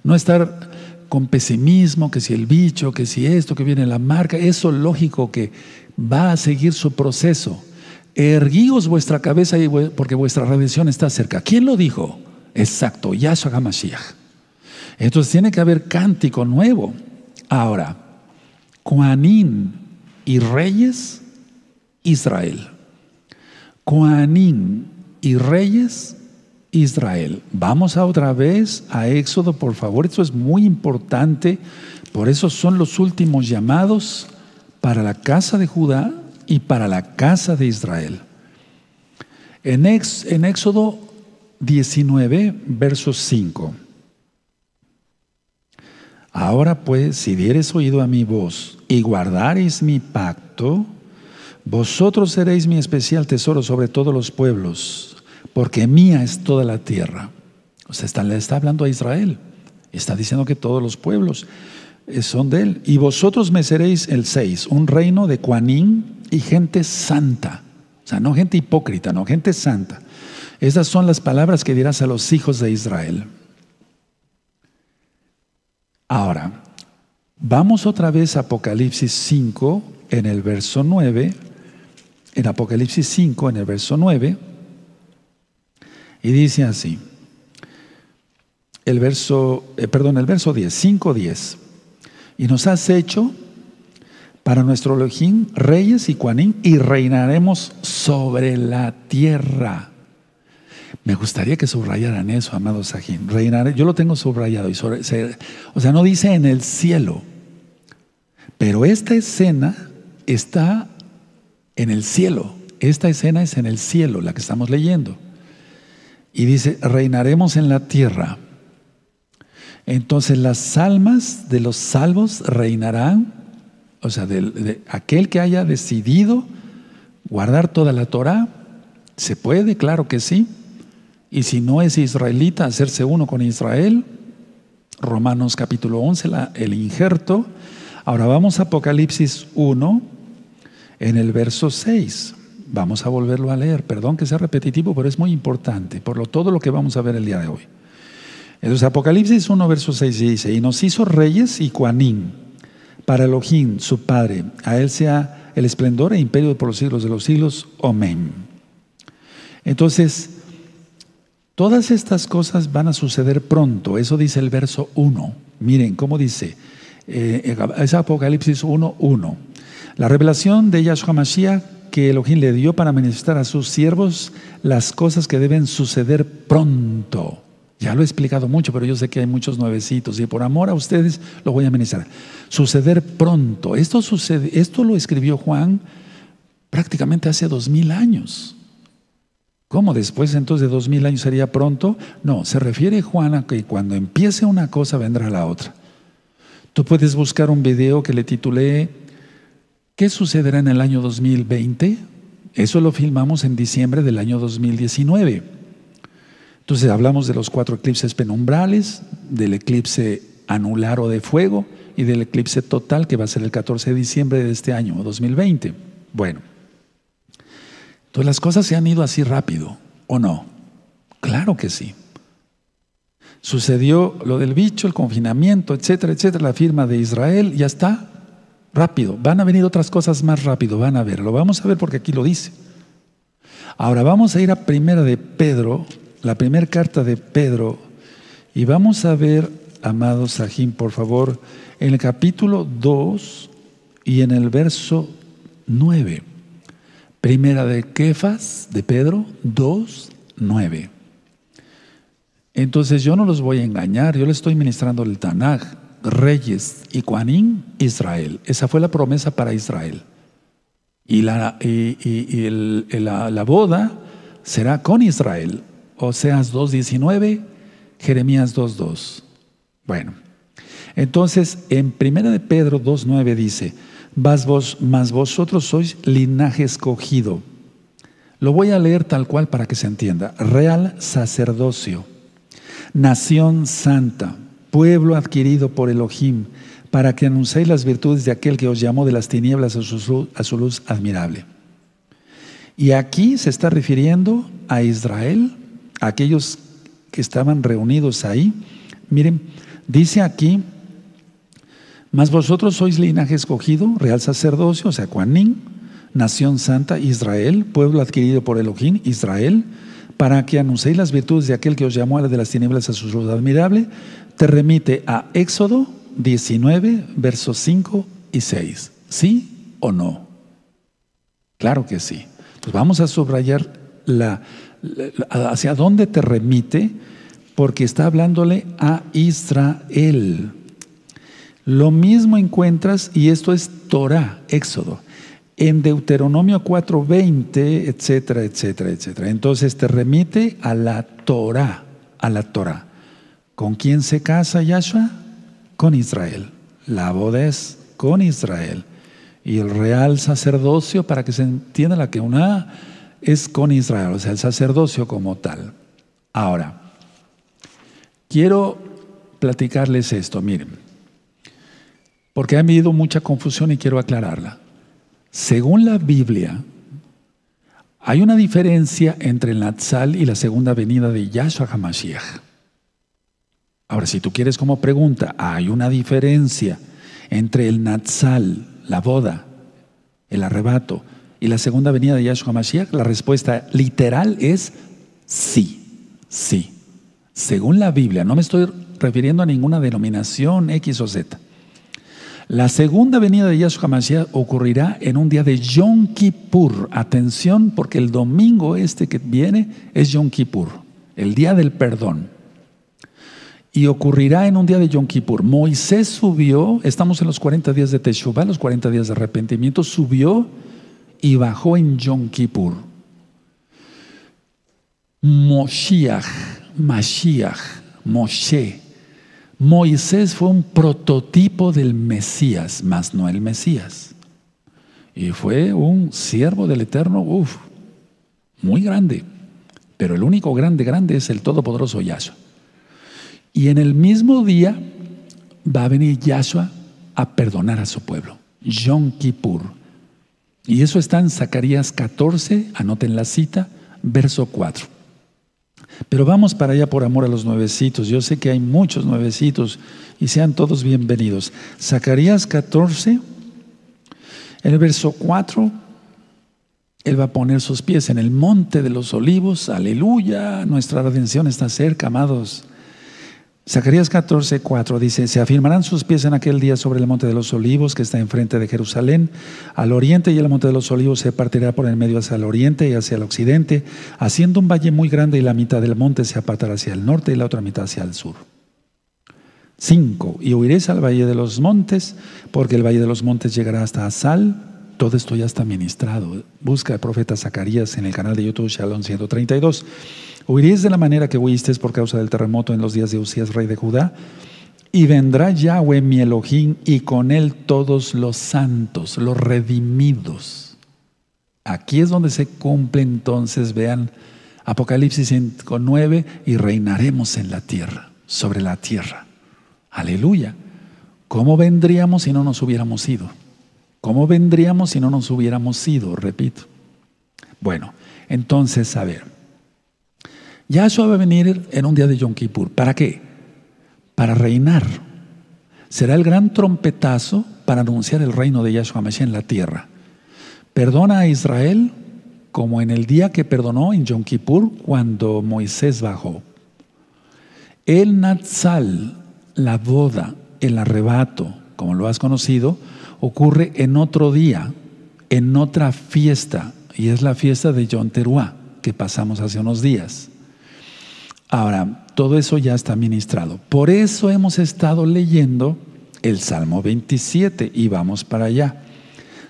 No estar con pesimismo, que si el bicho, que si esto, que viene la marca. Eso lógico que va a seguir su proceso. Erguíos vuestra cabeza porque vuestra redención está cerca. ¿Quién lo dijo? Exacto, Yahshua HaMashiach. Entonces tiene que haber cántico nuevo. Ahora, Juanín y reyes, Israel. Coanín y reyes, Israel. Vamos a otra vez a Éxodo, por favor. Esto es muy importante. Por eso son los últimos llamados para la casa de Judá y para la casa de Israel. En, en Éxodo 19, verso 5. Ahora pues, si dieres oído a mi voz y guardareis mi pacto, vosotros seréis mi especial tesoro sobre todos los pueblos, porque mía es toda la tierra. O sea, está, le está hablando a Israel. Está diciendo que todos los pueblos eh, son de él. Y vosotros me seréis el 6, un reino de Cuanín y gente santa. O sea, no gente hipócrita, no, gente santa. Esas son las palabras que dirás a los hijos de Israel. Ahora, vamos otra vez a Apocalipsis 5 en el verso 9. En Apocalipsis 5 en el verso 9. Y dice así. El verso, eh, perdón, el verso 10, 5, 10. Y nos has hecho para nuestro Elohim reyes y cuanín y reinaremos sobre la tierra. Me gustaría que subrayaran eso, amados Sajín. Reinaré, yo lo tengo subrayado. Y o sea, no dice en el cielo. Pero esta escena está en el cielo. Esta escena es en el cielo, la que estamos leyendo. Y dice, reinaremos en la tierra. Entonces las almas de los salvos reinarán, o sea, de, aquel que haya decidido guardar toda la Torah, se puede, claro que sí. Y si no es israelita, hacerse uno con Israel. Romanos capítulo 11, el injerto. Ahora vamos a Apocalipsis 1, en el verso 6. Vamos a volverlo a leer. Perdón que sea repetitivo, pero es muy importante por lo, todo lo que vamos a ver el día de hoy. Entonces Apocalipsis 1, verso 6 dice, y nos hizo reyes y cuanín para Elohim, su Padre. A Él sea el esplendor e imperio por los siglos de los siglos. Amén. Entonces, todas estas cosas van a suceder pronto. Eso dice el verso 1. Miren cómo dice. Eh, es Apocalipsis 1, 1. La revelación de Yahshua Mashiach que Elohim le dio para manifestar a sus siervos las cosas que deben suceder pronto. Ya lo he explicado mucho, pero yo sé que hay muchos nuevecitos y por amor a ustedes lo voy a ministrar. Suceder pronto. Esto, sucede, esto lo escribió Juan prácticamente hace dos mil años. ¿Cómo después entonces de dos mil años sería pronto? No, se refiere Juan a que cuando empiece una cosa vendrá la otra. Tú puedes buscar un video que le titulé ¿Qué sucederá en el año 2020? Eso lo filmamos en diciembre del año 2019. Entonces hablamos de los cuatro eclipses penumbrales, del eclipse anular o de fuego y del eclipse total que va a ser el 14 de diciembre de este año, 2020. Bueno, entonces las cosas se han ido así rápido, ¿o no? Claro que sí. Sucedió lo del bicho, el confinamiento, etcétera, etcétera, la firma de Israel, ya está, rápido. Van a venir otras cosas más rápido, van a ver. Lo vamos a ver porque aquí lo dice. Ahora vamos a ir a primera de Pedro, la primera carta de Pedro y vamos a ver, amado Sajín, por favor, en el capítulo 2 y en el verso 9. Primera de Kefas de Pedro 2, 9. Entonces yo no los voy a engañar, yo le estoy ministrando el Tanaj, Reyes y Juanín, Israel. Esa fue la promesa para Israel. Y la, y, la, la boda será con Israel. Oseas 2.19, Jeremías 2.2. Bueno, entonces en 1 de Pedro 2.9 dice, Vas vos, mas vosotros sois linaje escogido. Lo voy a leer tal cual para que se entienda. Real sacerdocio, nación santa, pueblo adquirido por Elohim, para que anunciéis las virtudes de aquel que os llamó de las tinieblas a su, a su luz admirable. Y aquí se está refiriendo a Israel aquellos que estaban reunidos ahí. Miren, dice aquí, mas vosotros sois linaje escogido, real sacerdocio, o sea, Juanín, nación santa, Israel, pueblo adquirido por Elohim, Israel, para que anunciéis las virtudes de aquel que os llamó a la de las tinieblas a su luz admirable, te remite a Éxodo 19, versos 5 y 6. ¿Sí o no? Claro que sí. Pues vamos a subrayar la, hacia dónde te remite, porque está hablándole a Israel. Lo mismo encuentras, y esto es Torah, Éxodo, en Deuteronomio 4:20, etcétera, etcétera, etcétera. Entonces te remite a la Torah, a la Torah. ¿Con quién se casa Yahshua? Con Israel. La boda es con Israel. Y el real sacerdocio, para que se entienda la que una es con Israel, o sea, el sacerdocio como tal. Ahora, Quiero platicarles esto, miren, porque ha habido mucha confusión y quiero aclararla. Según la Biblia, hay una diferencia entre el Natsal y la segunda venida de Yahshua HaMashiach. Ahora, si tú quieres como pregunta, ¿hay una diferencia entre el Natsal, la boda, el arrebato, y la segunda venida de Yahshua HaMashiach? La respuesta literal es sí, sí. Según la Biblia, no me estoy refiriendo a ninguna denominación X o Z. La segunda venida de Yahshua HaMashiach ocurrirá en un día de Yom Kippur. Atención, porque el domingo este que viene es Yom Kippur, el día del perdón. Y ocurrirá en un día de Yom Kippur. Moisés subió, estamos en los 40 días de Teshuvah, los 40 días de arrepentimiento, subió y bajó en Yom Kippur. Moshiach, Mashiach, Moshe, Moisés fue un prototipo del Mesías, más no el Mesías. Y fue un siervo del Eterno, uff, muy grande. Pero el único grande, grande es el Todopoderoso Yahshua. Y en el mismo día va a venir Yahshua a perdonar a su pueblo. Yom Kippur. Y eso está en Zacarías 14, anoten la cita, verso 4. Pero vamos para allá por amor a los nuevecitos. Yo sé que hay muchos nuevecitos y sean todos bienvenidos. Zacarías 14, el verso 4, Él va a poner sus pies en el monte de los olivos. Aleluya, nuestra redención está cerca, amados. Zacarías 14, 4 dice, se afirmarán sus pies en aquel día sobre el monte de los olivos que está enfrente de Jerusalén, al oriente y el monte de los olivos se partirá por el medio hacia el oriente y hacia el occidente, haciendo un valle muy grande y la mitad del monte se apartará hacia el norte y la otra mitad hacia el sur. 5. Y huiréis al valle de los montes, porque el valle de los montes llegará hasta Asal. Todo esto ya está ministrado. Busca el profeta Zacarías en el canal de YouTube Shalom 132. Huiréis de la manera que huisteis por causa del terremoto en los días de Usías, rey de Judá. Y vendrá Yahweh mi Elohim y con él todos los santos, los redimidos. Aquí es donde se cumple entonces, vean, Apocalipsis 9, y reinaremos en la tierra, sobre la tierra. Aleluya. ¿Cómo vendríamos si no nos hubiéramos ido? ¿Cómo vendríamos si no nos hubiéramos ido? Repito. Bueno, entonces, a ver. Yahshua va a venir en un día de Yom Kippur. ¿Para qué? Para reinar. Será el gran trompetazo para anunciar el reino de Yahshua Mashiach en la tierra. Perdona a Israel como en el día que perdonó en Yom Kippur cuando Moisés bajó. El Natsal, la boda, el arrebato, como lo has conocido, ocurre en otro día, en otra fiesta, y es la fiesta de Yom Teruah, que pasamos hace unos días. Ahora, todo eso ya está ministrado. Por eso hemos estado leyendo el Salmo 27 y vamos para allá.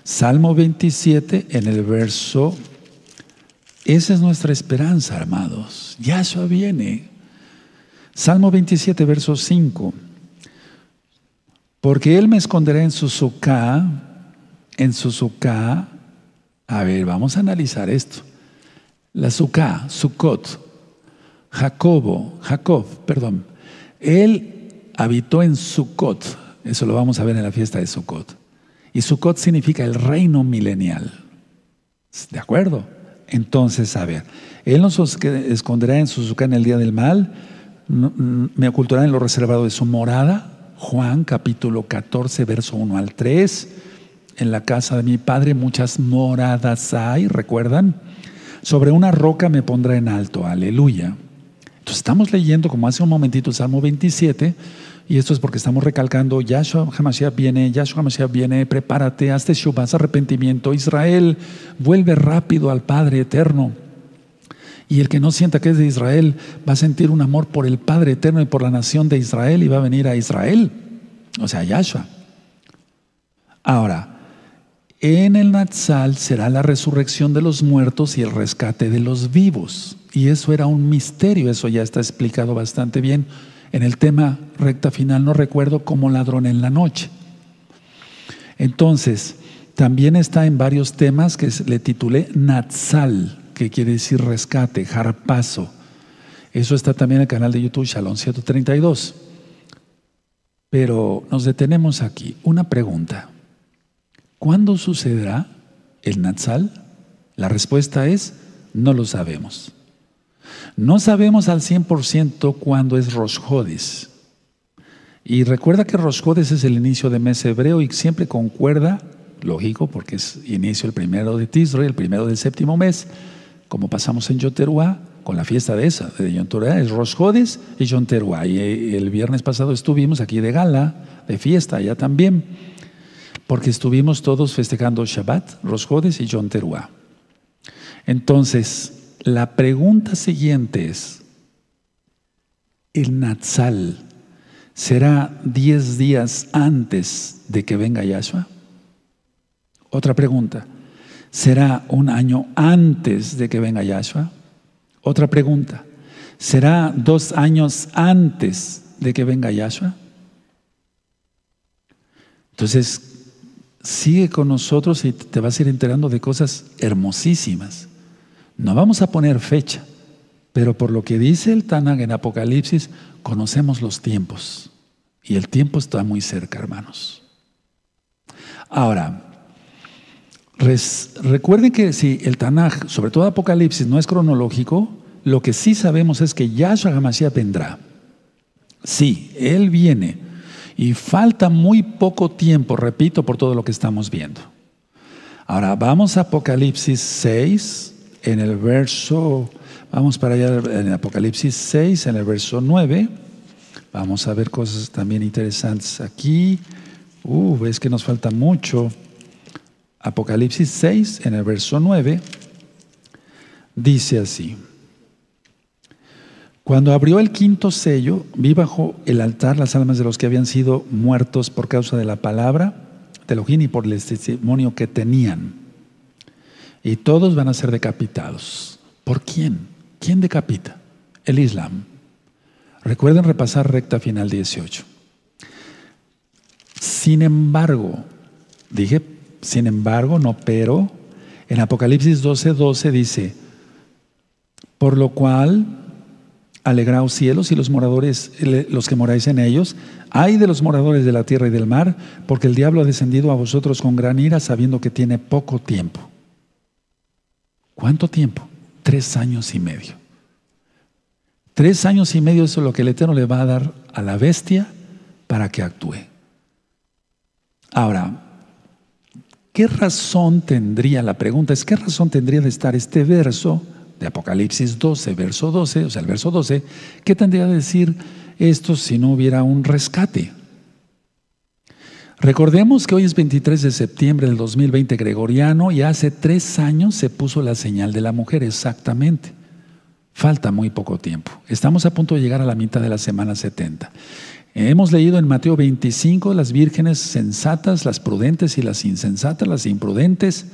Salmo 27 en el verso, esa es nuestra esperanza, hermanos. Ya eso viene. Salmo 27, verso 5. Porque Él me esconderá en su en su. A ver, vamos a analizar esto. La suká, sukot, Jacobo, Jacob, perdón, él habitó en Sucot. Eso lo vamos a ver en la fiesta de Sucot. Y Sucot significa el reino milenial. ¿De acuerdo? Entonces, a ver, Él nos esconderá en su en el día del mal, me ocultará en lo reservado de su morada. Juan capítulo 14, verso 1 al 3. En la casa de mi padre muchas moradas hay, ¿recuerdan? Sobre una roca me pondrá en alto, aleluya estamos leyendo, como hace un momentito, el Salmo 27, y esto es porque estamos recalcando, Yahshua HaMashiach viene, Yahshua HaMashiach viene, prepárate, hazte Shubas, arrepentimiento. Israel vuelve rápido al Padre eterno. Y el que no sienta que es de Israel va a sentir un amor por el Padre eterno y por la nación de Israel y va a venir a Israel, o sea, Yahshua. Ahora, en el Natsal será la resurrección de los muertos y el rescate de los vivos. Y eso era un misterio, eso ya está explicado bastante bien en el tema recta final, no recuerdo, como ladrón en la noche. Entonces, también está en varios temas que le titulé Natsal, que quiere decir rescate, jarpazo. Eso está también en el canal de YouTube Shalom 132. Pero nos detenemos aquí. Una pregunta. ¿Cuándo sucederá el Natsal? La respuesta es, no lo sabemos. No sabemos al 100% cuándo es Rosh Y recuerda que Rosh es el inicio de mes hebreo y siempre concuerda, lógico, porque es inicio el primero de Tisro, el primero del séptimo mes, como pasamos en Yoteruá, con la fiesta de esa, de Yom es Rosh y Yom Y eh, el viernes pasado estuvimos aquí de gala, de fiesta, allá también, porque estuvimos todos festejando Shabbat, Rosh y Yom Entonces, la pregunta siguiente es, ¿el Natsal será 10 días antes de que venga Yahshua? Otra pregunta, ¿será un año antes de que venga Yahshua? Otra pregunta, ¿será dos años antes de que venga Yahshua? Entonces, sigue con nosotros y te vas a ir enterando de cosas hermosísimas. No vamos a poner fecha, pero por lo que dice el Tanag en Apocalipsis, conocemos los tiempos. Y el tiempo está muy cerca, hermanos. Ahora, recuerden que si el Tanaj, sobre todo Apocalipsis, no es cronológico, lo que sí sabemos es que Yahshua HaMashiach vendrá. Sí, Él viene. Y falta muy poco tiempo, repito, por todo lo que estamos viendo. Ahora, vamos a Apocalipsis 6, en el verso, vamos para allá en Apocalipsis 6, en el verso 9. Vamos a ver cosas también interesantes aquí. Uh, ves que nos falta mucho. Apocalipsis 6, en el verso 9, dice así. Cuando abrió el quinto sello, vi bajo el altar las almas de los que habían sido muertos por causa de la palabra de Elohim y por el testimonio que tenían. Y todos van a ser decapitados. ¿Por quién? ¿Quién decapita? El Islam. Recuerden repasar recta final 18. Sin embargo, dije sin embargo, no pero, en Apocalipsis 12, 12 dice, por lo cual alegraos cielos y los moradores, los que moráis en ellos, hay de los moradores de la tierra y del mar, porque el diablo ha descendido a vosotros con gran ira, sabiendo que tiene poco tiempo. ¿Cuánto tiempo? Tres años y medio. Tres años y medio es lo que el Eterno le va a dar a la bestia para que actúe. Ahora, ¿qué razón tendría, la pregunta es, ¿qué razón tendría de estar este verso de Apocalipsis 12, verso 12, o sea, el verso 12, ¿qué tendría de decir esto si no hubiera un rescate? Recordemos que hoy es 23 de septiembre del 2020 gregoriano y hace tres años se puso la señal de la mujer, exactamente. Falta muy poco tiempo. Estamos a punto de llegar a la mitad de la semana 70. Hemos leído en Mateo 25 las vírgenes sensatas, las prudentes y las insensatas, las imprudentes.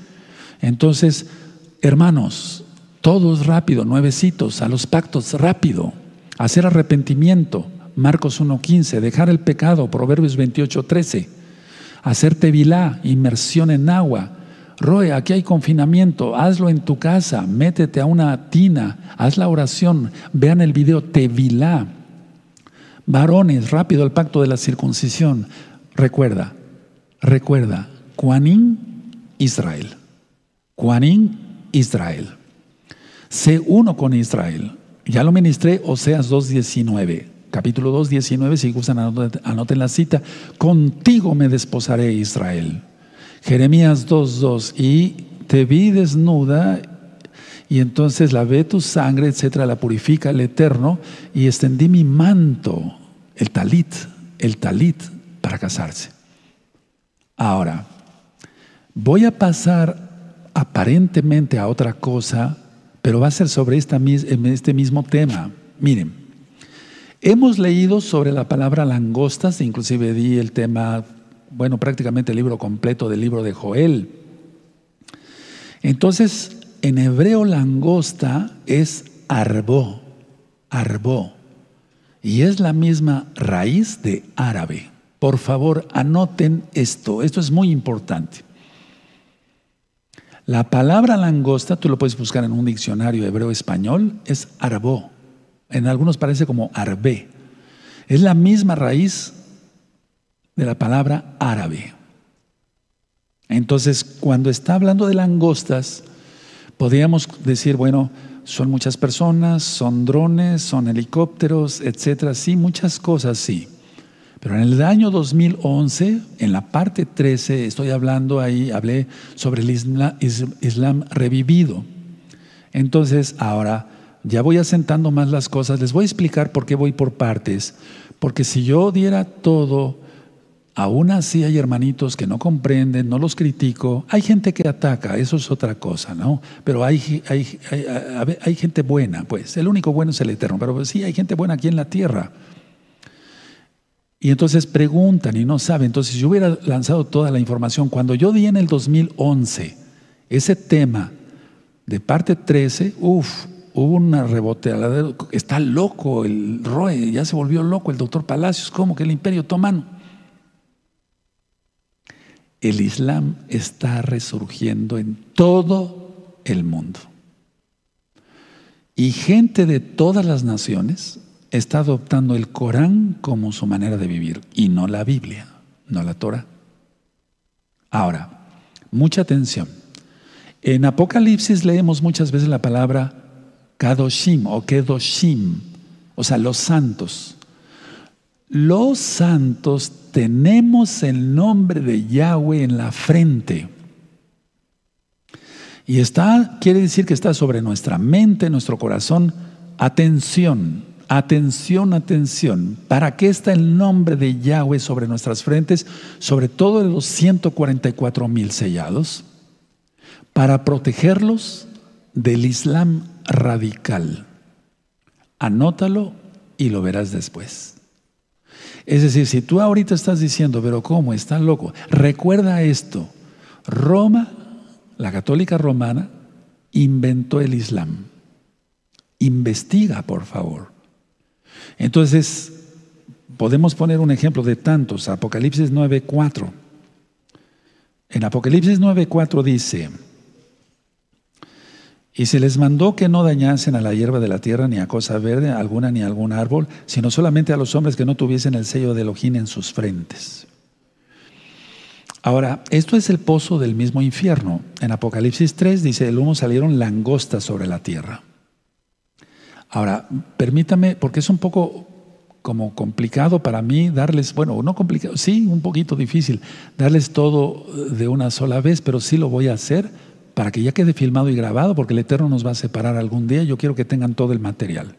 Entonces, hermanos, todos rápido, nuevecitos, a los pactos rápido, hacer arrepentimiento, Marcos 1.15, dejar el pecado, Proverbios 28.13 hacer tevilá, inmersión en agua. Roe, aquí hay confinamiento, hazlo en tu casa, métete a una tina, haz la oración, vean el video tevilá. Varones, rápido el pacto de la circuncisión. Recuerda, recuerda, Juanín, Israel. Juanín, Israel. Sé uno con Israel. Ya lo ministré, Oseas 2.19 capítulo 2, 19, si gustan anoten la cita, contigo me desposaré Israel. Jeremías 2, 2, y te vi desnuda y entonces la ve tu sangre, etcétera, la purifica el Eterno y extendí mi manto, el talit, el talit para casarse. Ahora, voy a pasar aparentemente a otra cosa, pero va a ser sobre este mismo tema. Miren, Hemos leído sobre la palabra langostas, inclusive di el tema, bueno, prácticamente el libro completo del libro de Joel. Entonces, en hebreo langosta es arbó, arbó, y es la misma raíz de árabe. Por favor, anoten esto, esto es muy importante. La palabra langosta, tú lo puedes buscar en un diccionario hebreo español, es arbó En algunos parece como arbe. Es la misma raíz de la palabra árabe. Entonces, cuando está hablando de langostas, podríamos decir, bueno, son muchas personas, son drones, son helicópteros, etcétera. Sí, muchas cosas, sí. Pero en el año 2011, en la parte 13, estoy hablando ahí, hablé sobre el Islam, revivido. Entonces, ahora ya voy asentando más las cosas. Les voy a explicar por qué voy por partes. Porque si yo diera todo, aún así hay hermanitos que no comprenden, no los critico. Hay gente que ataca, eso es otra cosa, ¿no? Pero hay, hay, hay, gente buena, pues. El único bueno es el eterno. Pero sí, hay gente buena aquí en la tierra. Y entonces preguntan y no saben. Entonces, si yo hubiera lanzado toda la información, cuando yo di en el 2011 ese tema de parte 13, uff, hubo una reboteada. Está loco el Roe, ya se volvió loco el doctor Palacios, como que el imperio otomano. El Islam está resurgiendo en todo el mundo. Y gente de todas las naciones está adoptando el Corán como su manera de vivir y no la Biblia, no la Torah. Ahora, mucha atención. En Apocalipsis leemos muchas veces la palabra Kadoshim o Kedoshim, o sea, los santos. Los santos tenemos el nombre de Yahweh en la frente. Y está, quiere decir que está sobre nuestra mente, nuestro corazón. Atención, Atención, atención. ¿Para qué está el nombre de Yahweh sobre nuestras frentes, sobre todo de los 144 mil sellados? Para protegerlos del Islam radical. Anótalo y lo verás después. Es decir, si tú ahorita estás diciendo, pero ¿cómo? Está loco. Recuerda esto. Roma, la católica romana, inventó el Islam. Investiga, por favor. Entonces, podemos poner un ejemplo de tantos. Apocalipsis 9.4. En Apocalipsis 9.4 dice, y se les mandó que no dañasen a la hierba de la tierra, ni a cosa verde alguna, ni a algún árbol, sino solamente a los hombres que no tuviesen el sello de Elohim en sus frentes. Ahora, esto es el pozo del mismo infierno. En Apocalipsis 3 dice, el humo salieron langostas sobre la tierra. Ahora, permítame, porque es un poco como complicado para mí darles, bueno, no complicado, sí, un poquito difícil, darles todo de una sola vez, pero sí lo voy a hacer para que ya quede filmado y grabado, porque el Eterno nos va a separar algún día, yo quiero que tengan todo el material.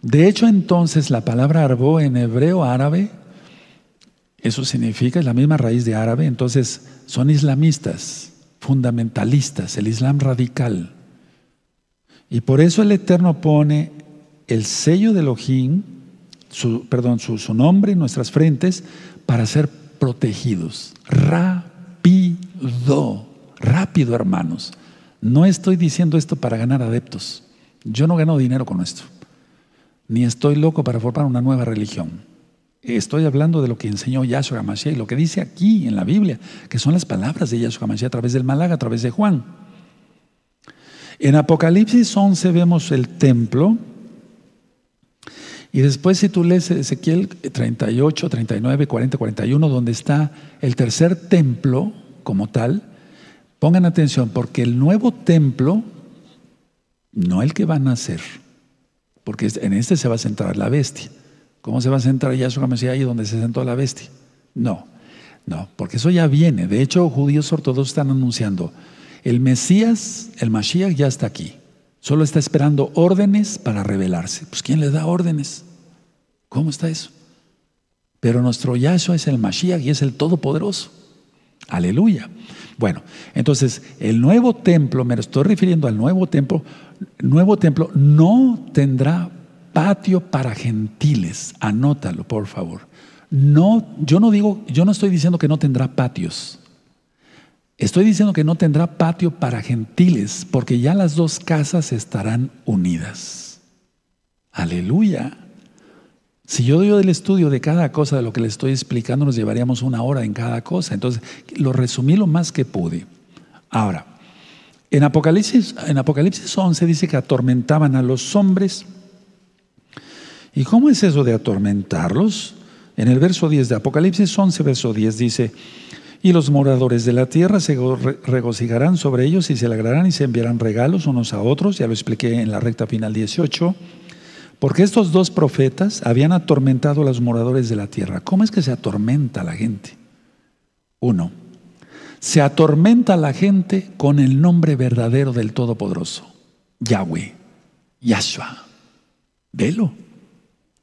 De hecho, entonces, la palabra arbo en hebreo árabe, eso significa, es la misma raíz de árabe, entonces son islamistas, fundamentalistas, el Islam radical. Y por eso el Eterno pone el sello de Elohim, su, perdón, su, su nombre en nuestras frentes para ser protegidos. Rápido, rápido hermanos. No estoy diciendo esto para ganar adeptos. Yo no gano dinero con esto. Ni estoy loco para formar una nueva religión. Estoy hablando de lo que enseñó Yahshua HaMashiach y lo que dice aquí en la Biblia, que son las palabras de Yahshua HaMashiach a través del Malaga, a través de Juan. En Apocalipsis 11 vemos el templo. Y después si tú lees Ezequiel 38, 39, 40, 41, donde está el tercer templo como tal, pongan atención, porque el nuevo templo, no el que va a nacer, porque en este se va a centrar la bestia. ¿Cómo se va a centrar Yahshua Mesías ahí donde se sentó la bestia? No, no, porque eso ya viene. De hecho, judíos ortodoxos están anunciando, el Mesías, el Mashiach ya está aquí. Solo está esperando órdenes para revelarse. Pues ¿quién le da órdenes? ¿Cómo está eso? Pero nuestro Yahshua es el Mashiach y es el Todopoderoso. Aleluya. Bueno, entonces el nuevo templo, me estoy refiriendo al nuevo templo, nuevo templo no tendrá patio para gentiles. Anótalo, por favor. No, yo no digo, yo no estoy diciendo que no tendrá patios. Estoy diciendo que no tendrá patio para gentiles, porque ya las dos casas estarán unidas. Aleluya. Si yo doy el estudio de cada cosa de lo que le estoy explicando, nos llevaríamos una hora en cada cosa. Entonces, lo resumí lo más que pude. Ahora, En Apocalipsis, en Apocalipsis 11 dice que atormentaban a los hombres. ¿Y cómo es eso de atormentarlos? En el verso 10 de Apocalipsis 11, verso 10 dice, y los moradores de la tierra se regocijarán sobre ellos y se alegrarán y se enviarán regalos unos a otros, ya lo expliqué en la recta final 18, porque estos dos profetas habían atormentado a los moradores de la tierra. ¿Cómo es que se atormenta la gente? Uno, se atormenta la gente con el nombre verdadero del Todopoderoso, Yahweh, Yahshua. Velo.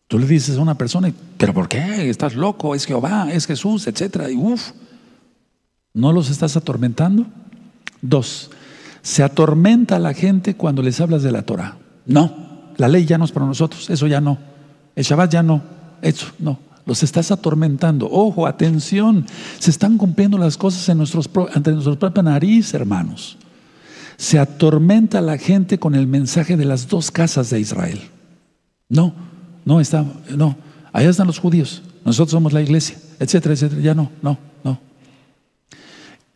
Tú le dices a una persona, ¿pero por qué? ¿Estás loco? ¿Es Jehová? ¿Es Jesús? Etcétera. Y uff, ¿no los estás atormentando? Dos, se atormenta a la gente cuando les hablas de la Torah. No, la ley ya no es para nosotros, eso ya no. El Shabbat ya no, eso no. Los estás atormentando. Ojo, atención. Se están cumpliendo las cosas nuestros, ante nuestra propia nariz, hermanos. Se atormenta la gente con el mensaje de las dos casas de Israel. No, no está, no. Allá están los judíos. Nosotros somos la iglesia, etcétera, etcétera. Ya no, no, no.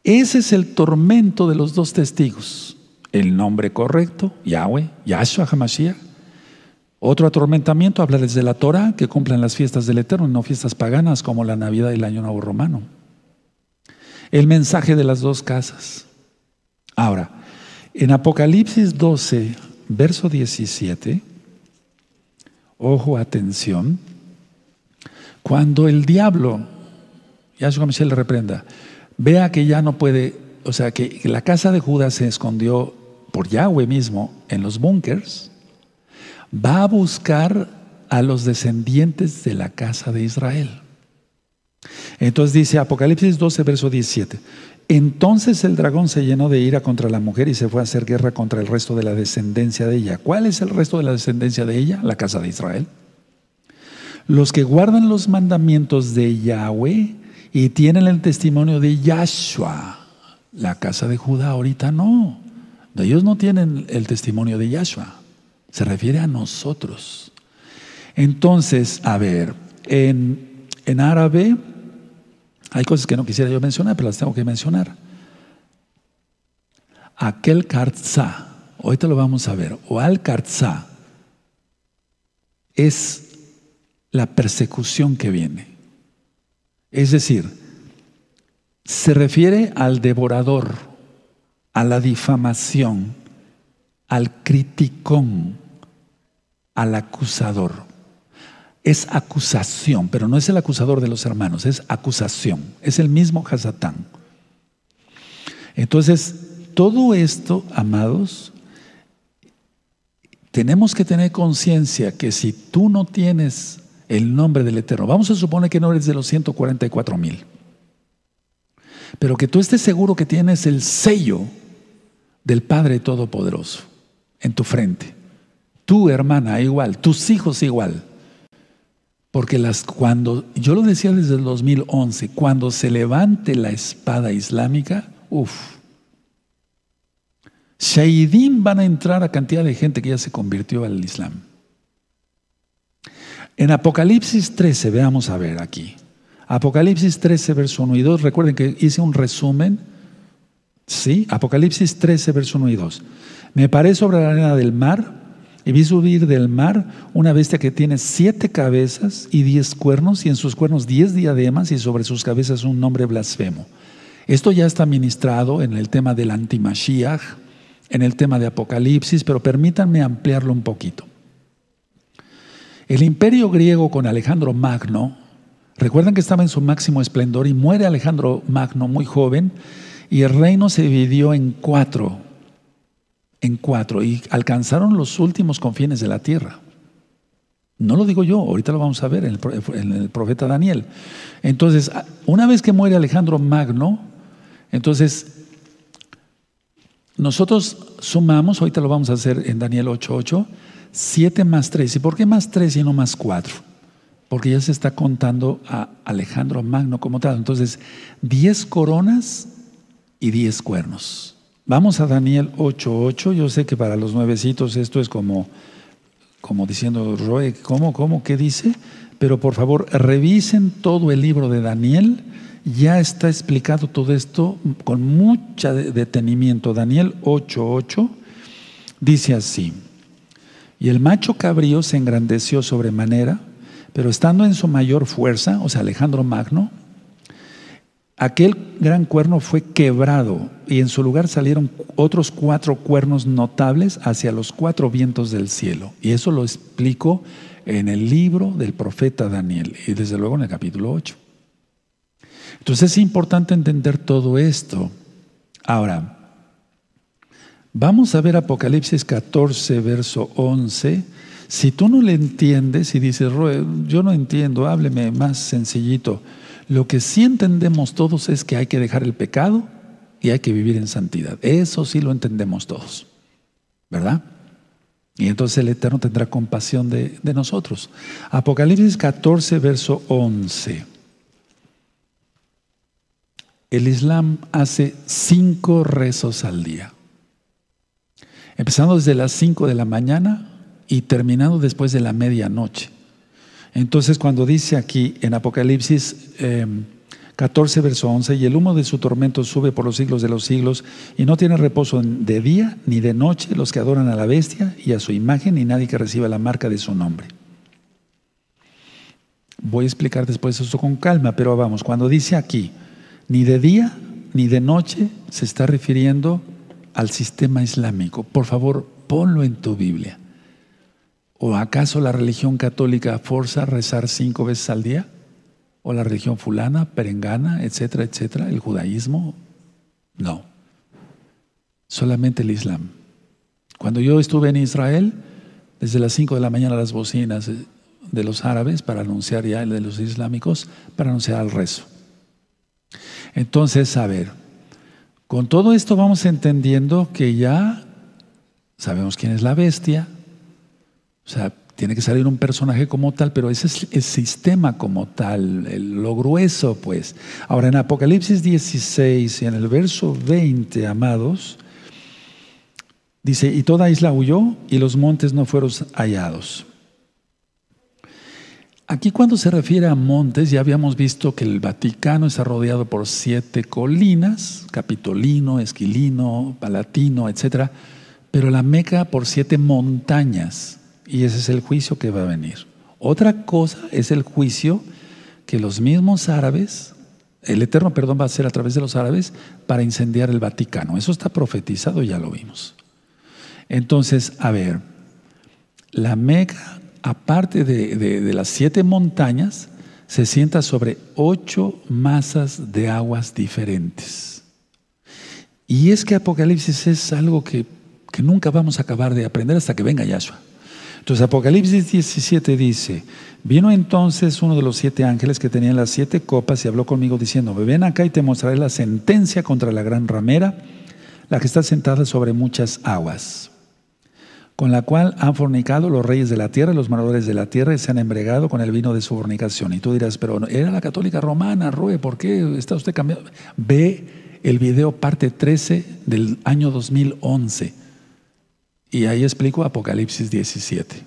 Ese es el tormento de los dos testigos. El nombre correcto, Yahweh, Yahshua HaMashiach otro atormentamiento, hablarles de la Torah, que cumplan las fiestas del Eterno, no fiestas paganas como la Navidad y el Año Nuevo Romano. El mensaje de las dos casas. Ahora, en Apocalipsis 12, verso 17, ojo, atención, cuando el diablo, Yahshua Michel le reprenda, vea que ya no puede, o sea, que la casa de Judas se escondió por Yahweh mismo en los búnkers, va a buscar a los descendientes de la casa de Israel. Entonces dice Apocalipsis 12, verso 17. Entonces el dragón se llenó de ira contra la mujer y se fue a hacer guerra contra el resto de la descendencia de ella. ¿Cuál es el resto de la descendencia de ella? La casa de Israel. Los que guardan los mandamientos de Yahweh y tienen el testimonio de Yahshua. La casa de Judá ahorita no. Ellos no tienen el testimonio de Yahshua. Se refiere a nosotros. Entonces, a ver, en, árabe hay cosas que no quisiera yo mencionar, pero las tengo que mencionar. Aquel karza, ahorita lo vamos a ver, o al karza, es la persecución que viene. Es decir, se refiere al devorador, a la difamación, al criticón, al acusador. Es acusación, pero no es el acusador de los hermanos, es acusación. Es el mismo Hasatán. Entonces, todo esto, amados, tenemos que tener conciencia que si tú no tienes el nombre del Eterno, vamos a suponer que no eres de los 144 mil, pero que tú estés seguro que tienes el sello del Padre Todopoderoso en tu frente. Tu hermana igual, tus hijos igual. Porque las, cuando, yo lo decía desde el 2011, cuando se levante la espada islámica, uff, Shaidim van a entrar a cantidad de gente que ya se convirtió al Islam. En Apocalipsis 13, veamos a ver aquí. Apocalipsis 13, verso 1 y 2. Recuerden que hice un resumen. Sí, Apocalipsis 13, verso 1 y 2. Me paré sobre la arena del mar y vi subir del mar una bestia que tiene siete cabezas y diez cuernos, y en sus cuernos diez diademas, y sobre sus cabezas un nombre blasfemo. Esto ya está ministrado en el tema del antimashiach, en el tema de Apocalipsis, pero permítanme ampliarlo un poquito. El imperio griego con Alejandro Magno, recuerdan que estaba en su máximo esplendor y muere Alejandro Magno muy joven, y el reino se dividió en cuatro en cuatro y alcanzaron los últimos confines de la tierra. No lo digo yo, ahorita lo vamos a ver en el, profeta Daniel. Entonces, una vez que muere Alejandro Magno, entonces nosotros sumamos, ahorita lo vamos a hacer en Daniel 8:8, 7 más 3. ¿Y por qué más 3 y no más 4? Porque ya se está contando a Alejandro Magno como tal. Entonces, 10 coronas y 10 cuernos. Vamos a Daniel 8.8. Yo sé que para los nuevecitos esto es como, como diciendo, Roe, ¿cómo, cómo, qué dice? Pero por favor, revisen todo el libro de Daniel ya está explicado todo esto con mucho detenimiento. Daniel 8:8 dice así: Y el macho cabrío se engrandeció sobremanera, pero estando en su mayor fuerza, o sea, Alejandro Magno, aquel gran cuerno fue quebrado y en su lugar salieron otros cuatro cuernos notables hacia los cuatro vientos del cielo. Y eso lo explico en el libro del profeta Daniel y desde luego en el capítulo 8. Entonces es importante entender todo esto. Ahora, vamos a ver Apocalipsis 14, verso 11. Si tú no le entiendes y dices, yo no entiendo, hábleme más sencillito. Lo que sí entendemos todos es que hay que dejar el pecado y hay que vivir en santidad. Eso sí lo entendemos todos, ¿verdad? Y entonces el Eterno tendrá compasión de, nosotros. Apocalipsis 14, verso 11. El Islam hace cinco rezos al día, empezando desde las cinco de la mañana y terminando después de la medianoche. Entonces cuando dice aquí en Apocalipsis 14, em, verso 11, y el humo de su tormento sube por los siglos de los siglos y no tiene reposo de día ni de noche los que adoran a la bestia y a su imagen y nadie que reciba la marca de su nombre. Voy a explicar después esto con calma, pero vamos, cuando dice aquí, ni de día ni de noche se está refiriendo al sistema islámico. Por favor, ponlo en tu Biblia. ¿O acaso la religión católica forza a rezar cinco veces al día? ¿O la religión fulana, perengana, etcétera, etcétera? ¿El judaísmo? No. Solamente el Islam. Cuando yo estuve en Israel, desde las cinco de la mañana las bocinas de los árabes para anunciar ya el de los islámicos, para anunciar el rezo. Entonces, a ver, con todo esto vamos entendiendo que ya sabemos quién es la bestia, o sea, tiene que salir un personaje como tal, pero ese es el sistema como tal, lo grueso, pues. Ahora, en Apocalipsis 16 y en el verso 20, amados, dice, y toda isla huyó y los montes no fueron hallados. Aquí cuando se refiere a montes, ya habíamos visto que el Vaticano está rodeado por siete colinas, Capitolino, Esquilino, Palatino, etc. Pero la Meca por siete montañas. Y ese es el juicio que va a venir. Otra cosa es el juicio que los mismos árabes, el eterno perdón va a ser a través de los árabes para incendiar el Vaticano. Eso está profetizado, ya lo vimos. Entonces, a ver, la Meca aparte de, las siete montañas, se sienta sobre ocho masas de aguas diferentes. Y es que Apocalipsis es algo que, que, nunca vamos a acabar de aprender hasta que venga Yahshua. Entonces Apocalipsis 17 dice, vino entonces uno de los siete ángeles que tenían las siete copas y habló conmigo diciendo, ven acá y te mostraré la sentencia contra la gran ramera, la que está sentada sobre muchas aguas con la cual han fornicado los reyes de la tierra y los moradores de la tierra y se han embregado con el vino de su fornicación. Y tú dirás, pero era la católica romana, Rue, ¿por qué está usted cambiando? Ve el video parte 13 del año 2011 y ahí explico Apocalipsis 17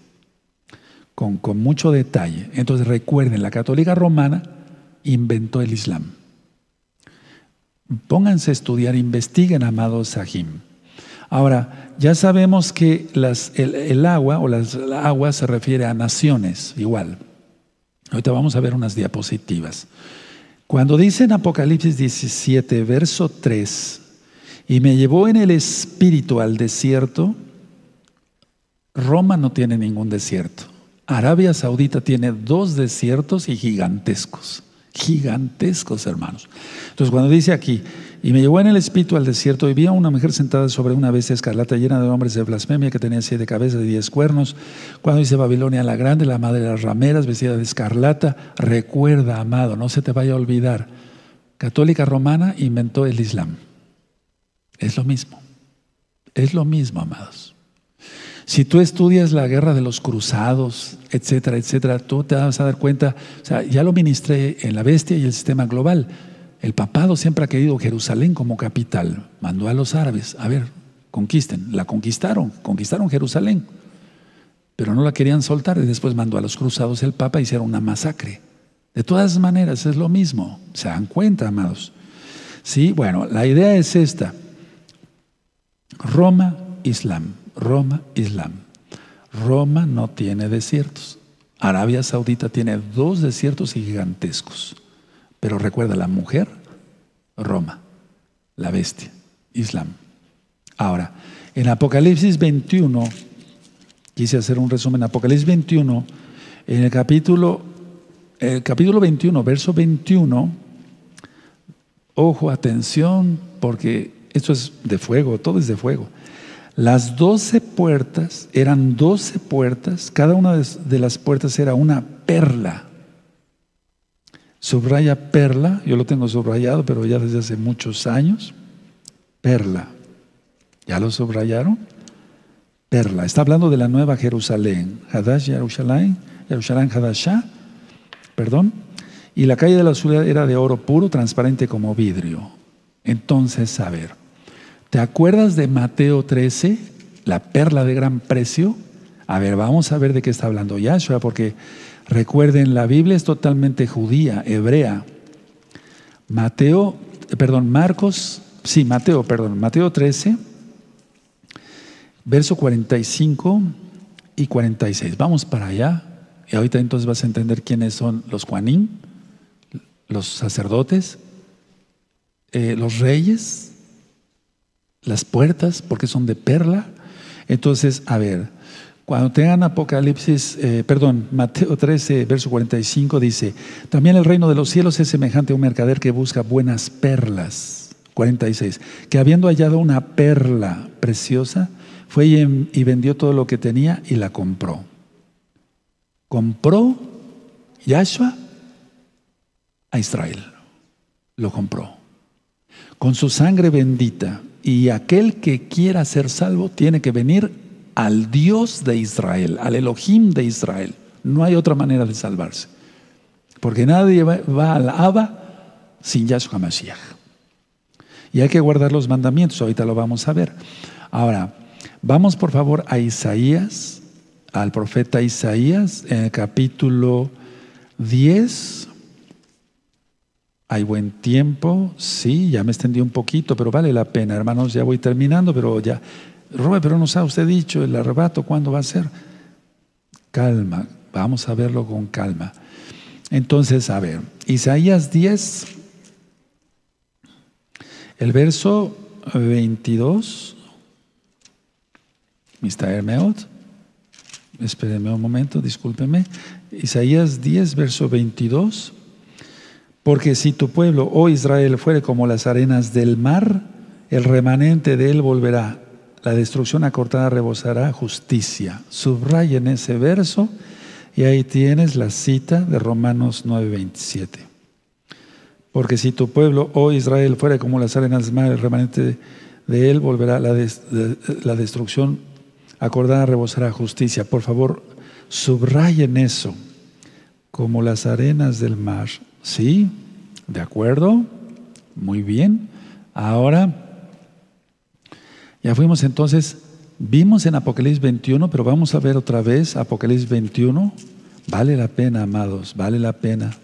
con, con mucho detalle. Entonces recuerden, la católica romana inventó el Islam. Pónganse a estudiar, investiguen, amados Sahim. Ahora, ya sabemos que el, agua o las aguas se refiere a naciones, igual. Ahorita vamos a ver unas diapositivas. Cuando dice en Apocalipsis 17, verso 3, y me llevó en el espíritu al desierto, Roma no tiene ningún desierto. Arabia Saudita tiene dos desiertos y gigantescos, gigantescos hermanos. Entonces cuando dice aquí, y me llevó en el espíritu al desierto y vi a una mujer sentada sobre una bestia escarlata llena de hombres de blasfemia que tenía siete cabezas y diez cuernos. Cuando dice Babilonia la grande, la madre de las rameras, vestida de escarlata, recuerda, amado, no se te vaya a olvidar, católica romana inventó el Islam. Es lo mismo. Es lo mismo, amados. Si tú estudias la guerra de los cruzados, etcétera, etcétera, tú te vas a dar cuenta, o sea, ya lo ministré en la bestia y el sistema global. El papado siempre ha querido Jerusalén como capital. Mandó a los árabes, a ver, conquisten. La conquistaron, conquistaron Jerusalén, pero no la querían soltar y después mandó a los cruzados el papa hicieron una masacre De todas maneras, es lo mismo. ¿Se dan cuenta, amados? Sí, bueno, la idea es esta. Roma, Islam. Roma, Islam. Roma no tiene desiertos. Arabia Saudita tiene dos desiertos gigantescos. Pero recuerda, la mujer, Roma. La bestia, Islam. Ahora, en Apocalipsis 21, quise hacer un resumen, Apocalipsis 21, en el capítulo el capítulo 21, verso 21, ojo, atención, porque esto es de fuego, todo es de fuego. Las doce puertas eran doce puertas, cada una de las puertas era una perla. Subraya perla, yo lo tengo subrayado, pero ya desde hace muchos años. Perla. ¿Ya lo subrayaron? Perla. Está hablando de la nueva Jerusalén. Hadash Jerusalén, Jerusalén Hadashah perdón, y la calle de la ciudad era de oro puro, transparente como vidrio. Entonces, a ver, ¿te acuerdas de Mateo 13, la perla de gran precio? A ver, vamos a ver de qué está hablando Yahshua, porque recuerden, la Biblia es totalmente judía, hebrea. Mateo, perdón, Marcos, sí, Mateo, perdón, Mateo 13, verso 45 y 46. Vamos para allá. Y ahorita entonces vas a entender quiénes son los Juanín, los sacerdotes, eh, los reyes, las puertas, porque son de perla. Entonces, a ver, cuando tengan Apocalipsis, eh, perdón, [laughs] Mateo 13, verso 45 dice, también el reino de los cielos es semejante a un mercader que busca buenas perlas. 46, que habiendo hallado una perla preciosa, fue y vendió todo lo que tenía y la compró compró Yahshua a Israel. Lo compró. Con su sangre bendita. Y aquel que quiera ser salvo tiene que venir al Dios de Israel, al Elohim de Israel. No hay otra manera de salvarse. Porque nadie va, al Abba sin Yahshua Mashiach. Y hay que guardar los mandamientos, ahorita lo vamos a ver. Ahora, vamos por favor a Isaías al profeta Isaías en el capítulo 10. Hay buen tiempo, sí, ya me extendí un poquito, pero vale la pena, hermanos, ya voy terminando, pero ya, Robert, pero nos ha usted dicho el arrebato, ¿cuándo va a ser? Calma, vamos a verlo con calma. Entonces, a ver, Isaías 10, el verso 22, Mr. Hermeot. Espérenme un momento, discúlpeme. Isaías 10, verso 22. Porque si tu pueblo, oh Israel, fuere como las arenas del mar, el remanente de él volverá. La destrucción acortada rebosará justicia. Subrayen ese verso y ahí tienes la cita de Romanos 9, 27. Porque si tu pueblo, oh Israel, fuere como las arenas del mar, el remanente de él volverá. La, la destrucción acordada rebosará justicia. Por favor, subrayen eso, como las arenas del mar. ¿Sí? ¿De acuerdo? Muy bien. Ahora, ya fuimos entonces, vimos en Apocalipsis 21, pero vamos a ver otra vez Apocalipsis 21. Vale la pena, amados, vale la pena,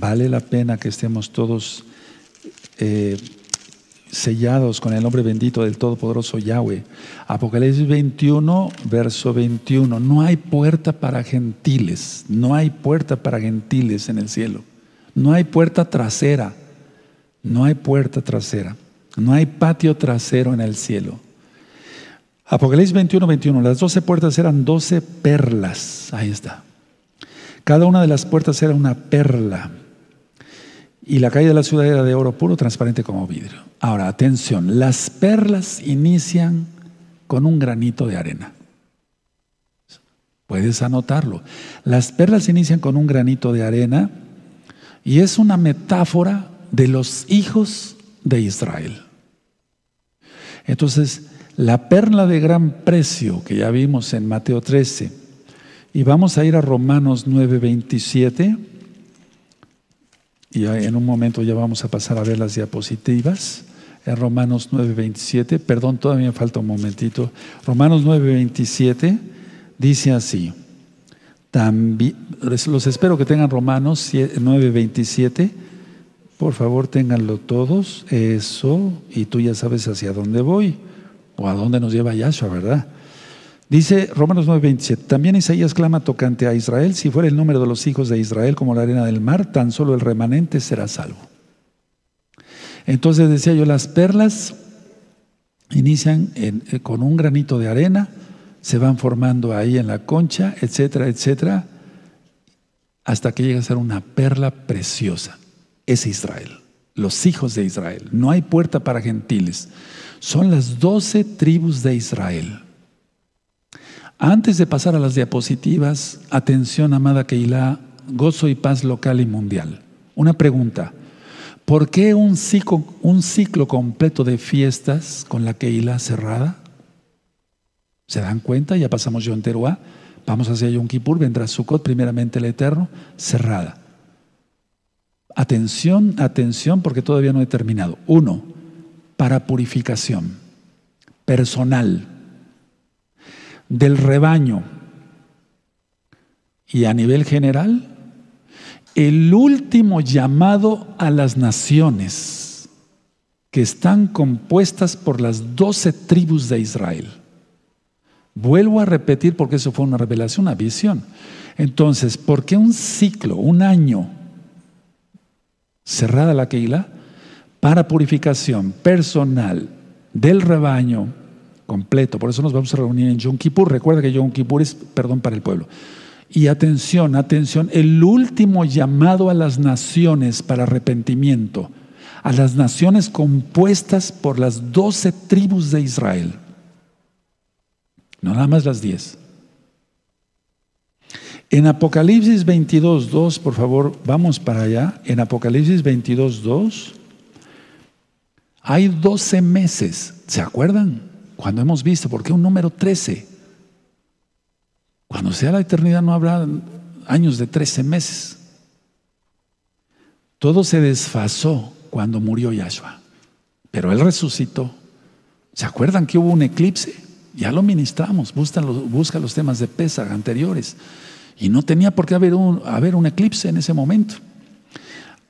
vale la pena que estemos todos eh, sellados con el nombre bendito del Todopoderoso Yahweh. Apocalipsis 21, verso 21. No hay puerta para gentiles, no hay puerta para gentiles en el cielo. No hay puerta trasera, no hay puerta trasera, no hay patio trasero en el cielo. Apocalipsis 21, 21. Las doce puertas eran doce perlas. Ahí está. Cada una de las puertas era una perla. Y la calle de la ciudad era de oro puro, transparente como vidrio. Ahora, atención, las perlas inician con un granito de arena. Puedes anotarlo. Las perlas inician con un granito de arena y es una metáfora de los hijos de Israel. Entonces, la perla de gran precio que ya vimos en Mateo 13, y vamos a ir a Romanos 9, 27. Y en un momento ya vamos a pasar a ver las diapositivas. En Romanos 9:27, perdón, todavía falta un momentito. Romanos 9:27 dice así, También, los espero que tengan Romanos 9:27. Por favor, ténganlo todos. Eso, y tú ya sabes hacia dónde voy o a dónde nos lleva Yahshua, ¿verdad? Dice Romanos 9:27, también Isaías clama tocante a Israel, si fuera el número de los hijos de Israel como la arena del mar, tan solo el remanente será salvo. Entonces decía yo, las perlas inician eh, con un granito de arena, se van formando ahí en la concha, etcétera, etcétera, hasta que llega a ser una perla preciosa. Es Israel, los hijos de Israel. No hay puerta para gentiles. Son las doce tribus de Israel. Antes de pasar a las diapositivas, atención, amada Keilah, gozo y paz local y mundial. Una pregunta. ¿Por qué un ciclo, completo de fiestas con la Keilah cerrada? ¿Se dan cuenta? Ya pasamos Yom Teruah, vamos hacia Yom Kippur, vendrá Sukkot, primeramente el Eterno, cerrada. Atención, atención, porque todavía no he terminado. Uno, para purificación personal del rebaño y a nivel general, el último llamado a las naciones que están compuestas por las doce tribus de Israel. Vuelvo a repetir porque eso fue una revelación, una visión. Entonces, ¿por qué un ciclo, un año cerrada la Keila para purificación personal del rebaño completo. Por eso nos vamos a reunir en Yom Kippur. Recuerda que Yom Kippur es perdón para el pueblo. Y atención, atención, el último llamado a las naciones para arrepentimiento, a las naciones compuestas por las doce tribus de Israel. No nada más las diez. En Apocalipsis 22, 2, por favor, vamos para allá. En Apocalipsis 22, 2, hay doce meses, ¿se acuerdan? Cuando hemos visto, ¿por qué un número 13? Cuando sea la eternidad no habrá años de 13 meses. Todo se desfasó cuando murió Yahshua, pero Él resucitó. ¿Se acuerdan que hubo un eclipse? Ya lo ministramos, busca los, busca los temas de Pesach anteriores. Y no tenía por qué haber un, haber un eclipse en ese momento.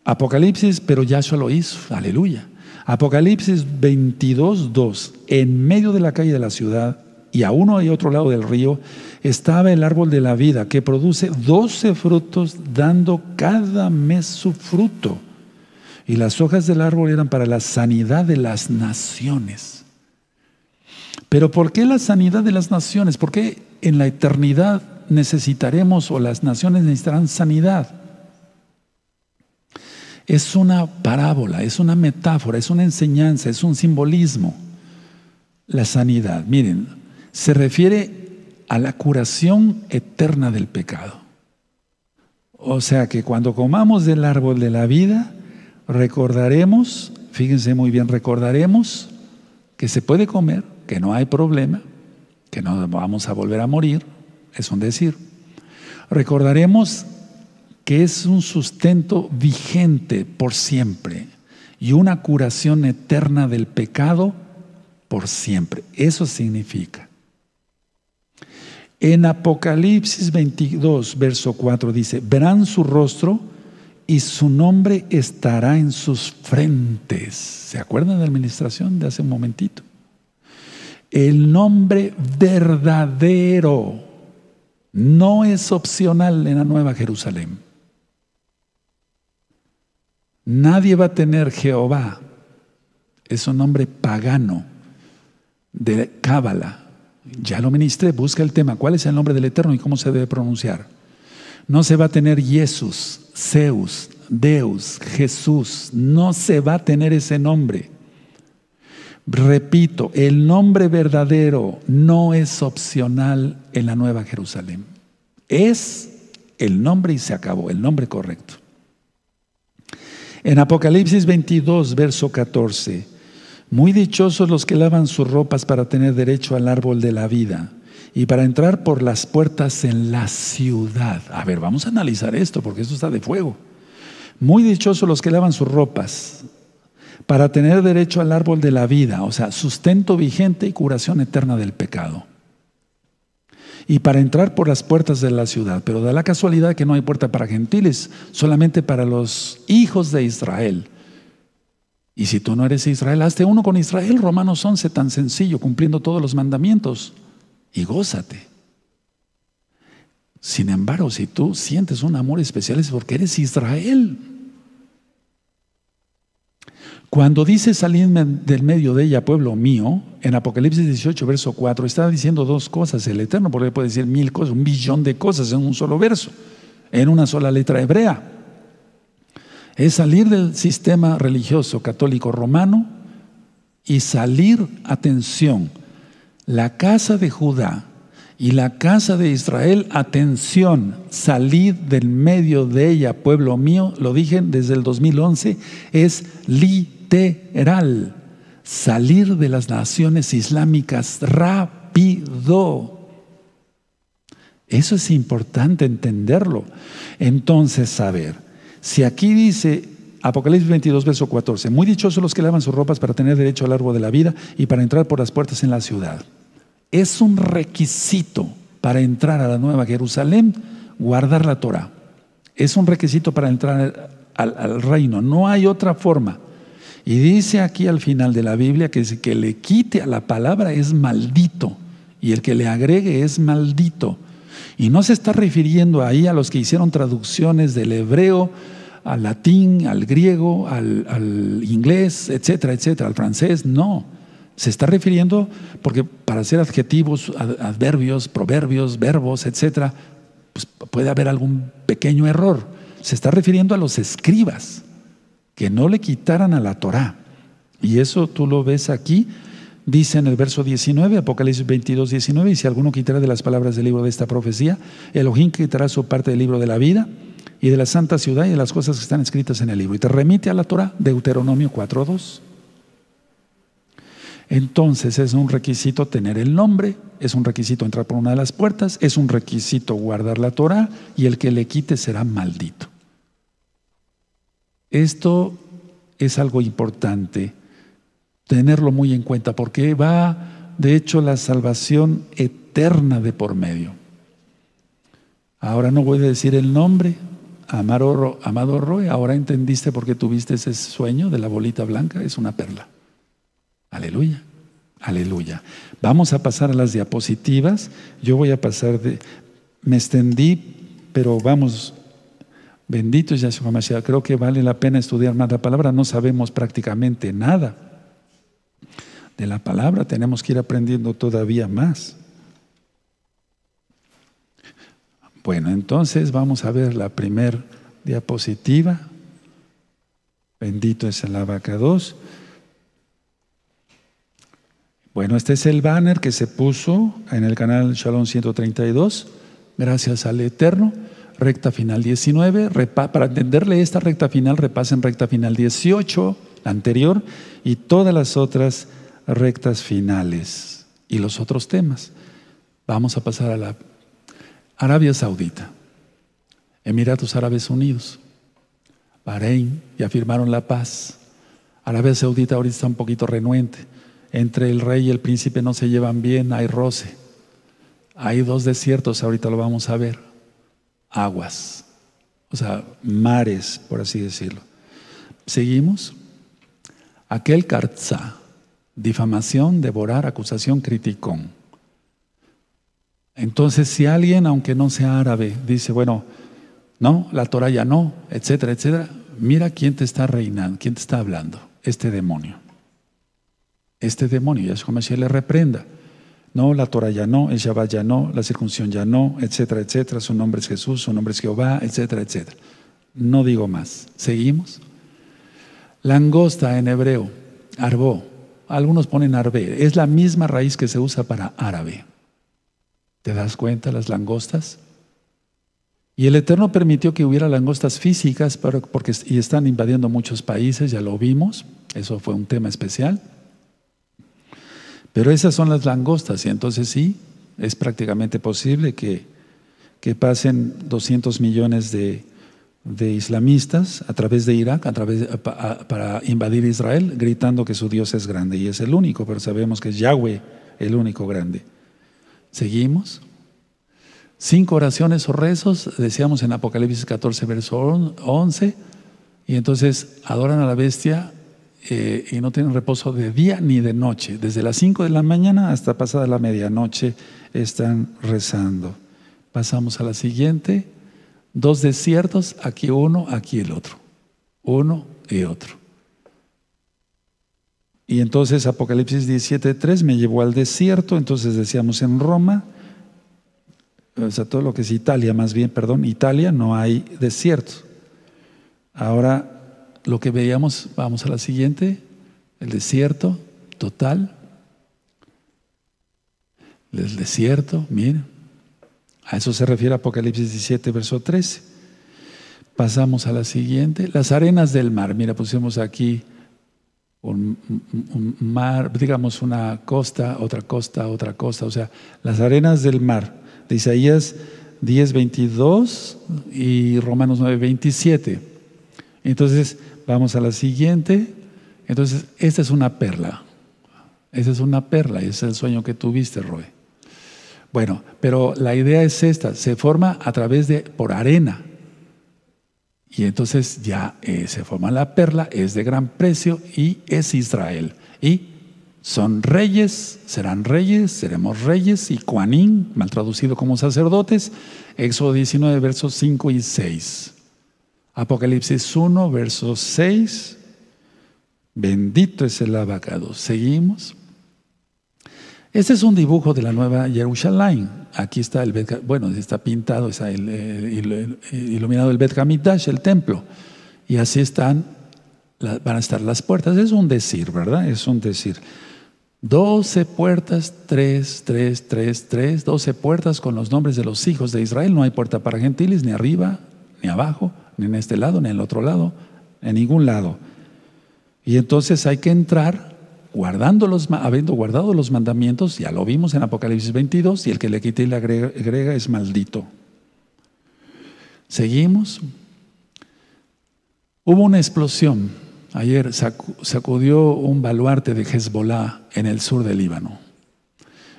Apocalipsis, pero Yahshua lo hizo, aleluya. Apocalipsis 22, 2. En medio de la calle de la ciudad y a uno y otro lado del río estaba el árbol de la vida que produce doce frutos dando cada mes su fruto. Y las hojas del árbol eran para la sanidad de las naciones. Pero ¿por qué la sanidad de las naciones? ¿Por qué en la eternidad necesitaremos o las naciones necesitarán sanidad? es una parábola, es una metáfora, es una enseñanza, es un simbolismo. La sanidad, miren, se refiere a la curación eterna del pecado. O sea que cuando comamos del árbol de la vida, recordaremos, fíjense muy bien, recordaremos que se puede comer, que no hay problema, que no vamos a volver a morir, es un decir. Recordaremos que es un sustento vigente por siempre y una curación eterna del pecado por siempre. Eso significa. En Apocalipsis 22, verso 4 dice, verán su rostro y su nombre estará en sus frentes. ¿Se acuerdan de la administración de hace un momentito? El nombre verdadero no es opcional en la Nueva Jerusalén. Nadie va a tener Jehová. Es un nombre pagano de Cábala. Ya lo ministré, busca el tema. ¿Cuál es el nombre del Eterno y cómo se debe pronunciar? No se va a tener Jesús, Zeus, Deus, Jesús. No se va a tener ese nombre. Repito, el nombre verdadero no es opcional en la Nueva Jerusalén. Es el nombre y se acabó, el nombre correcto. En Apocalipsis 22, verso 14, muy dichosos los que lavan sus ropas para tener derecho al árbol de la vida y para entrar por las puertas en la ciudad. A ver, vamos a analizar esto porque esto está de fuego. Muy dichosos los que lavan sus ropas para tener derecho al árbol de la vida, o sea, sustento vigente y curación eterna del pecado. y para entrar por las puertas de la ciudad. Pero da la casualidad que no hay puerta para gentiles, solamente para los hijos de Israel. Y si tú no eres Israel, hazte uno con Israel, Romanos 11, tan sencillo, cumpliendo todos los mandamientos, y gózate. Sin embargo, si tú sientes un amor especial es porque eres Israel. Cuando dice salidme del medio de ella, pueblo mío, en Apocalipsis 18, verso 4, está diciendo dos cosas. El Eterno, porque puede decir mil cosas, un billón de cosas en un solo verso, en una sola letra hebrea. Es salir del sistema religioso católico romano y salir, atención, la casa de Judá y la casa de Israel, atención, salir del medio de ella, pueblo mío, lo dije desde el 2011, es li literal, salir de las naciones islámicas rápido. Eso es importante entenderlo. Entonces, a ver, si aquí dice Apocalipsis 22, verso 14, muy dichosos los que lavan sus ropas para tener derecho al árbol de la vida y para entrar por las puertas en la ciudad. Es un requisito para entrar a la Nueva Jerusalén guardar la Torah. Es un requisito para entrar al reino. No hay otra forma. Y dice aquí al final de la Biblia que que le quite a la palabra es maldito y el que le agregue es maldito. Y no se está refiriendo ahí a los que hicieron traducciones del hebreo al latín, al griego, al, inglés, etcétera, etcétera, al francés, no. Se está refiriendo porque para hacer adjetivos, adverbios, proverbios, verbos, etcétera, pues puede haber algún pequeño error. Se está refiriendo a los escribas que no le quitaran a la Torá. Y eso tú lo ves aquí, dice en el verso 19, Apocalipsis 22, 19, y si alguno quitara de las palabras del libro de esta profecía, Elohim quitará su parte del libro de la vida y de la santa ciudad y de las cosas que están escritas en el libro. Y te remite a la Torah, Deuteronomio 4.2. Entonces es un requisito tener el nombre, es un requisito entrar por una de las puertas, es un requisito guardar la Torah y el que le quite será maldito. Esto es algo importante, tenerlo muy en cuenta, porque va, de hecho, la salvación eterna de por medio. Ahora no voy a decir el nombre, Amado, Amado Roy, ahora entendiste por qué tuviste ese sueño de la bolita blanca, es una perla. Aleluya, aleluya. Vamos a pasar a las diapositivas. Yo voy a pasar de, me extendí, pero vamos Bendito es Yahshua Mashiach. Creo que vale la pena estudiar más la palabra. No sabemos prácticamente nada de la palabra. Tenemos que ir aprendiendo todavía más. Bueno, entonces vamos a ver la primer diapositiva. Bendito es el abacados. Bueno, este es el banner que se puso en el canal Shalom 132. Gracias al Eterno recta final 19. Para entenderle esta recta final, repasen recta final 18, la anterior, y todas las otras rectas finales y los otros temas. Vamos a pasar a la Arabia Saudita, Emiratos Árabes Unidos, Bahrein, ya firmaron la paz. Arabia Saudita ahorita está un poquito renuente. Entre el rey y el príncipe no se llevan bien, hay roce. Hay dos desiertos, ahorita lo vamos a ver aguas, o sea, mares, por así decirlo. Seguimos. Aquel carza, difamación, devorar, acusación, criticón. Entonces, si alguien, aunque no sea árabe, dice, bueno, no, la Torah ya no, etcétera, etcétera, mira quién te está reinando, quién te está hablando, este demonio. Este demonio, Yahshua Mashiach le reprenda. No, la Torah ya no, el Shabbat ya no, la circuncisión ya no, etcétera, etcétera. Su nombre es Jesús, su nombre es Jehová, etcétera, etcétera. No digo más. ¿Seguimos? Langosta en hebreo, arbó. Algunos ponen arbe. Es la misma raíz que se usa para árabe. ¿Te das cuenta las langostas? Y el Eterno permitió que hubiera langostas físicas porque y están invadiendo muchos países, ya lo vimos. Eso fue un tema especial. Pero esas son las langostas y entonces sí, es prácticamente posible que, que pasen 200 millones de, islamistas a través de Irak a través para invadir Israel, gritando que su Dios es grande y es el único, pero sabemos que es Yahweh el único grande. ¿Seguimos? cinco oraciones o rezos, decíamos en Apocalipsis 14, verso 11, y entonces adoran a la bestia eh, y no tienen reposo de día ni de noche. Desde las 5 de la mañana hasta pasada la medianoche están rezando. Pasamos a la siguiente. Dos desiertos, aquí uno, aquí el otro. Uno y otro. Y entonces Apocalipsis 17.3 me llevó al desierto, entonces decíamos en Roma, o sea, todo lo que es Italia, más bien, perdón, Italia no hay desierto. Ahora, lo que veíamos, vamos a la siguiente, el desierto total. El desierto, miren, a eso se refiere Apocalipsis 17, verso 13. Pasamos a la siguiente, las arenas del mar. Mira, pusimos aquí un, mar, digamos una costa, otra costa, otra costa, o sea, las arenas del mar de Isaías 10, 22 y Romanos 9, 27. Entonces, vamos a la siguiente. Entonces, esta es una perla. Esa es una perla, ese es el sueño que tuviste, Roy. Bueno, pero la idea es esta, se forma a través de, por arena. Y entonces ya eh, se forma la perla, es de gran precio y es Israel. Y son reyes, serán reyes, seremos reyes y Kuanín, mal traducido como sacerdotes, Éxodo 19, versos 5 y 6. Apocalipsis 1, verso 6. Bendito es el abacado. Seguimos. Este es un dibujo de la nueva Jerusalén. Aquí está el bueno, está pintado, está el, iluminado el Bet Hamidash, el templo. Y así están, van a estar las puertas. Es un decir, ¿verdad? Es un decir. Doce puertas, tres, tres, tres, tres, doce puertas con los nombres de los hijos de Israel. No hay puerta para gentiles, ni arriba, ni abajo, ni en este lado, ni en el otro lado, en ningún lado. Y entonces hay que entrar guardando los, habiendo guardado los mandamientos, ya lo vimos en Apocalipsis 22, y el que le quite y le agrega, es maldito. Seguimos. Hubo una explosión. Ayer sacudió un baluarte de Hezbollah en el sur del Líbano.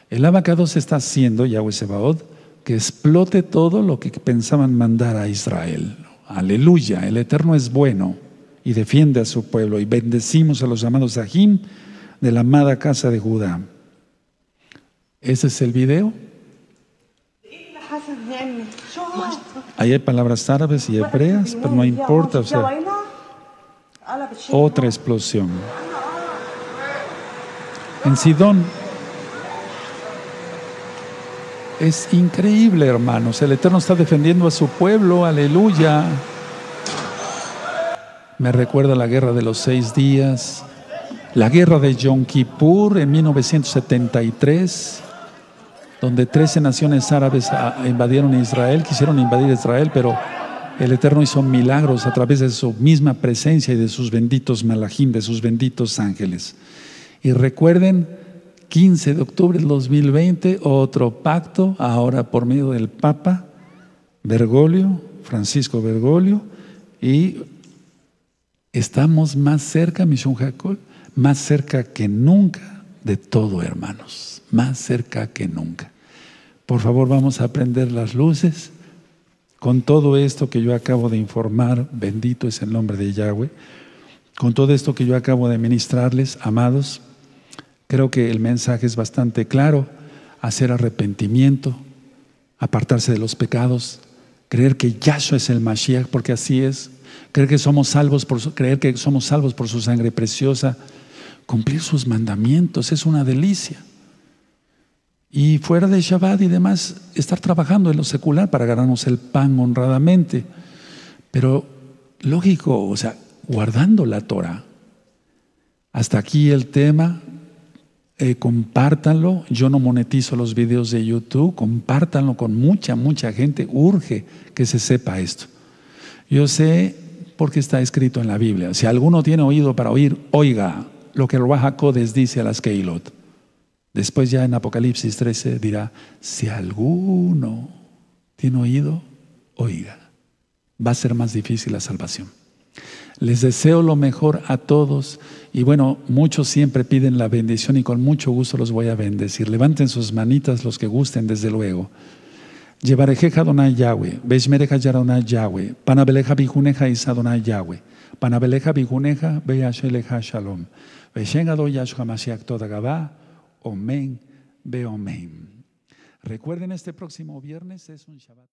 El abacado se está haciendo, Yahweh Sebaod, que explote todo lo que pensaban mandar a Israel. Aleluya, el Eterno es bueno y defiende a su pueblo y bendecimos a los amados Ahim de la amada casa de Judá. Ese es el video. Ahí hay palabras árabes y hebreas, pero no importa. O otra explosión. En Sidón Es increíble, hermanos. El Eterno está defendiendo a su pueblo. Aleluya. Me recuerda la guerra de los seis días, la guerra de Yom Kippur en 1973, donde 13 naciones árabes invadieron Israel, quisieron invadir Israel, pero el Eterno hizo milagros a través de su misma presencia y de sus benditos malajim, de sus benditos ángeles. Y recuerden 15 de octubre del 2020, otro pacto, ahora por medio del Papa Bergoglio, Francisco Bergoglio, y estamos más cerca, Misión Jacob, más cerca que nunca de todo, hermanos, más cerca que nunca. Por favor, vamos a prender las luces. Con todo esto que yo acabo de informar, bendito es el nombre de Yahweh, con todo esto que yo acabo de ministrarles, amados, Creo que el mensaje es bastante claro, hacer arrepentimiento, apartarse de los pecados, creer que Yahshua es el Mashiach, porque así es, creer que somos salvos por su, creer que somos salvos por su sangre preciosa, cumplir sus mandamientos, es una delicia. Y fuera de Shabbat y demás, estar trabajando en lo secular para ganarnos el pan honradamente. Pero lógico, o sea, guardando la Torah. Hasta aquí el tema. Eh, compártanlo. Yo no monetizo los videos de YouTube, compártanlo con mucha, mucha gente. Urge que se sepa esto. Yo sé porque está escrito en la Biblia. Si alguno tiene oído para oír, oiga lo que el Codes dice a las Keilot. Después ya en Apocalipsis 13 dirá, si alguno tiene oído, oiga. Va a ser más difícil la salvación. Les deseo lo mejor a todos. Y bueno, muchos siempre piden la bendición y con mucho gusto los voy a bendecir. Levanten sus manitas los que gusten, desde luego. Llevarejeja Adonai Yahweh, Beishmereja Yaronai Yahweh, Panabeleja Bijuneja Isadonai Yahweh, Panabeleja Bijuneja Beyasheleja Shalom, Beishengado Yahshua Mashiach Toda Gabá, Omen, Be Omen. Recuerden, este próximo viernes es un Shabbat.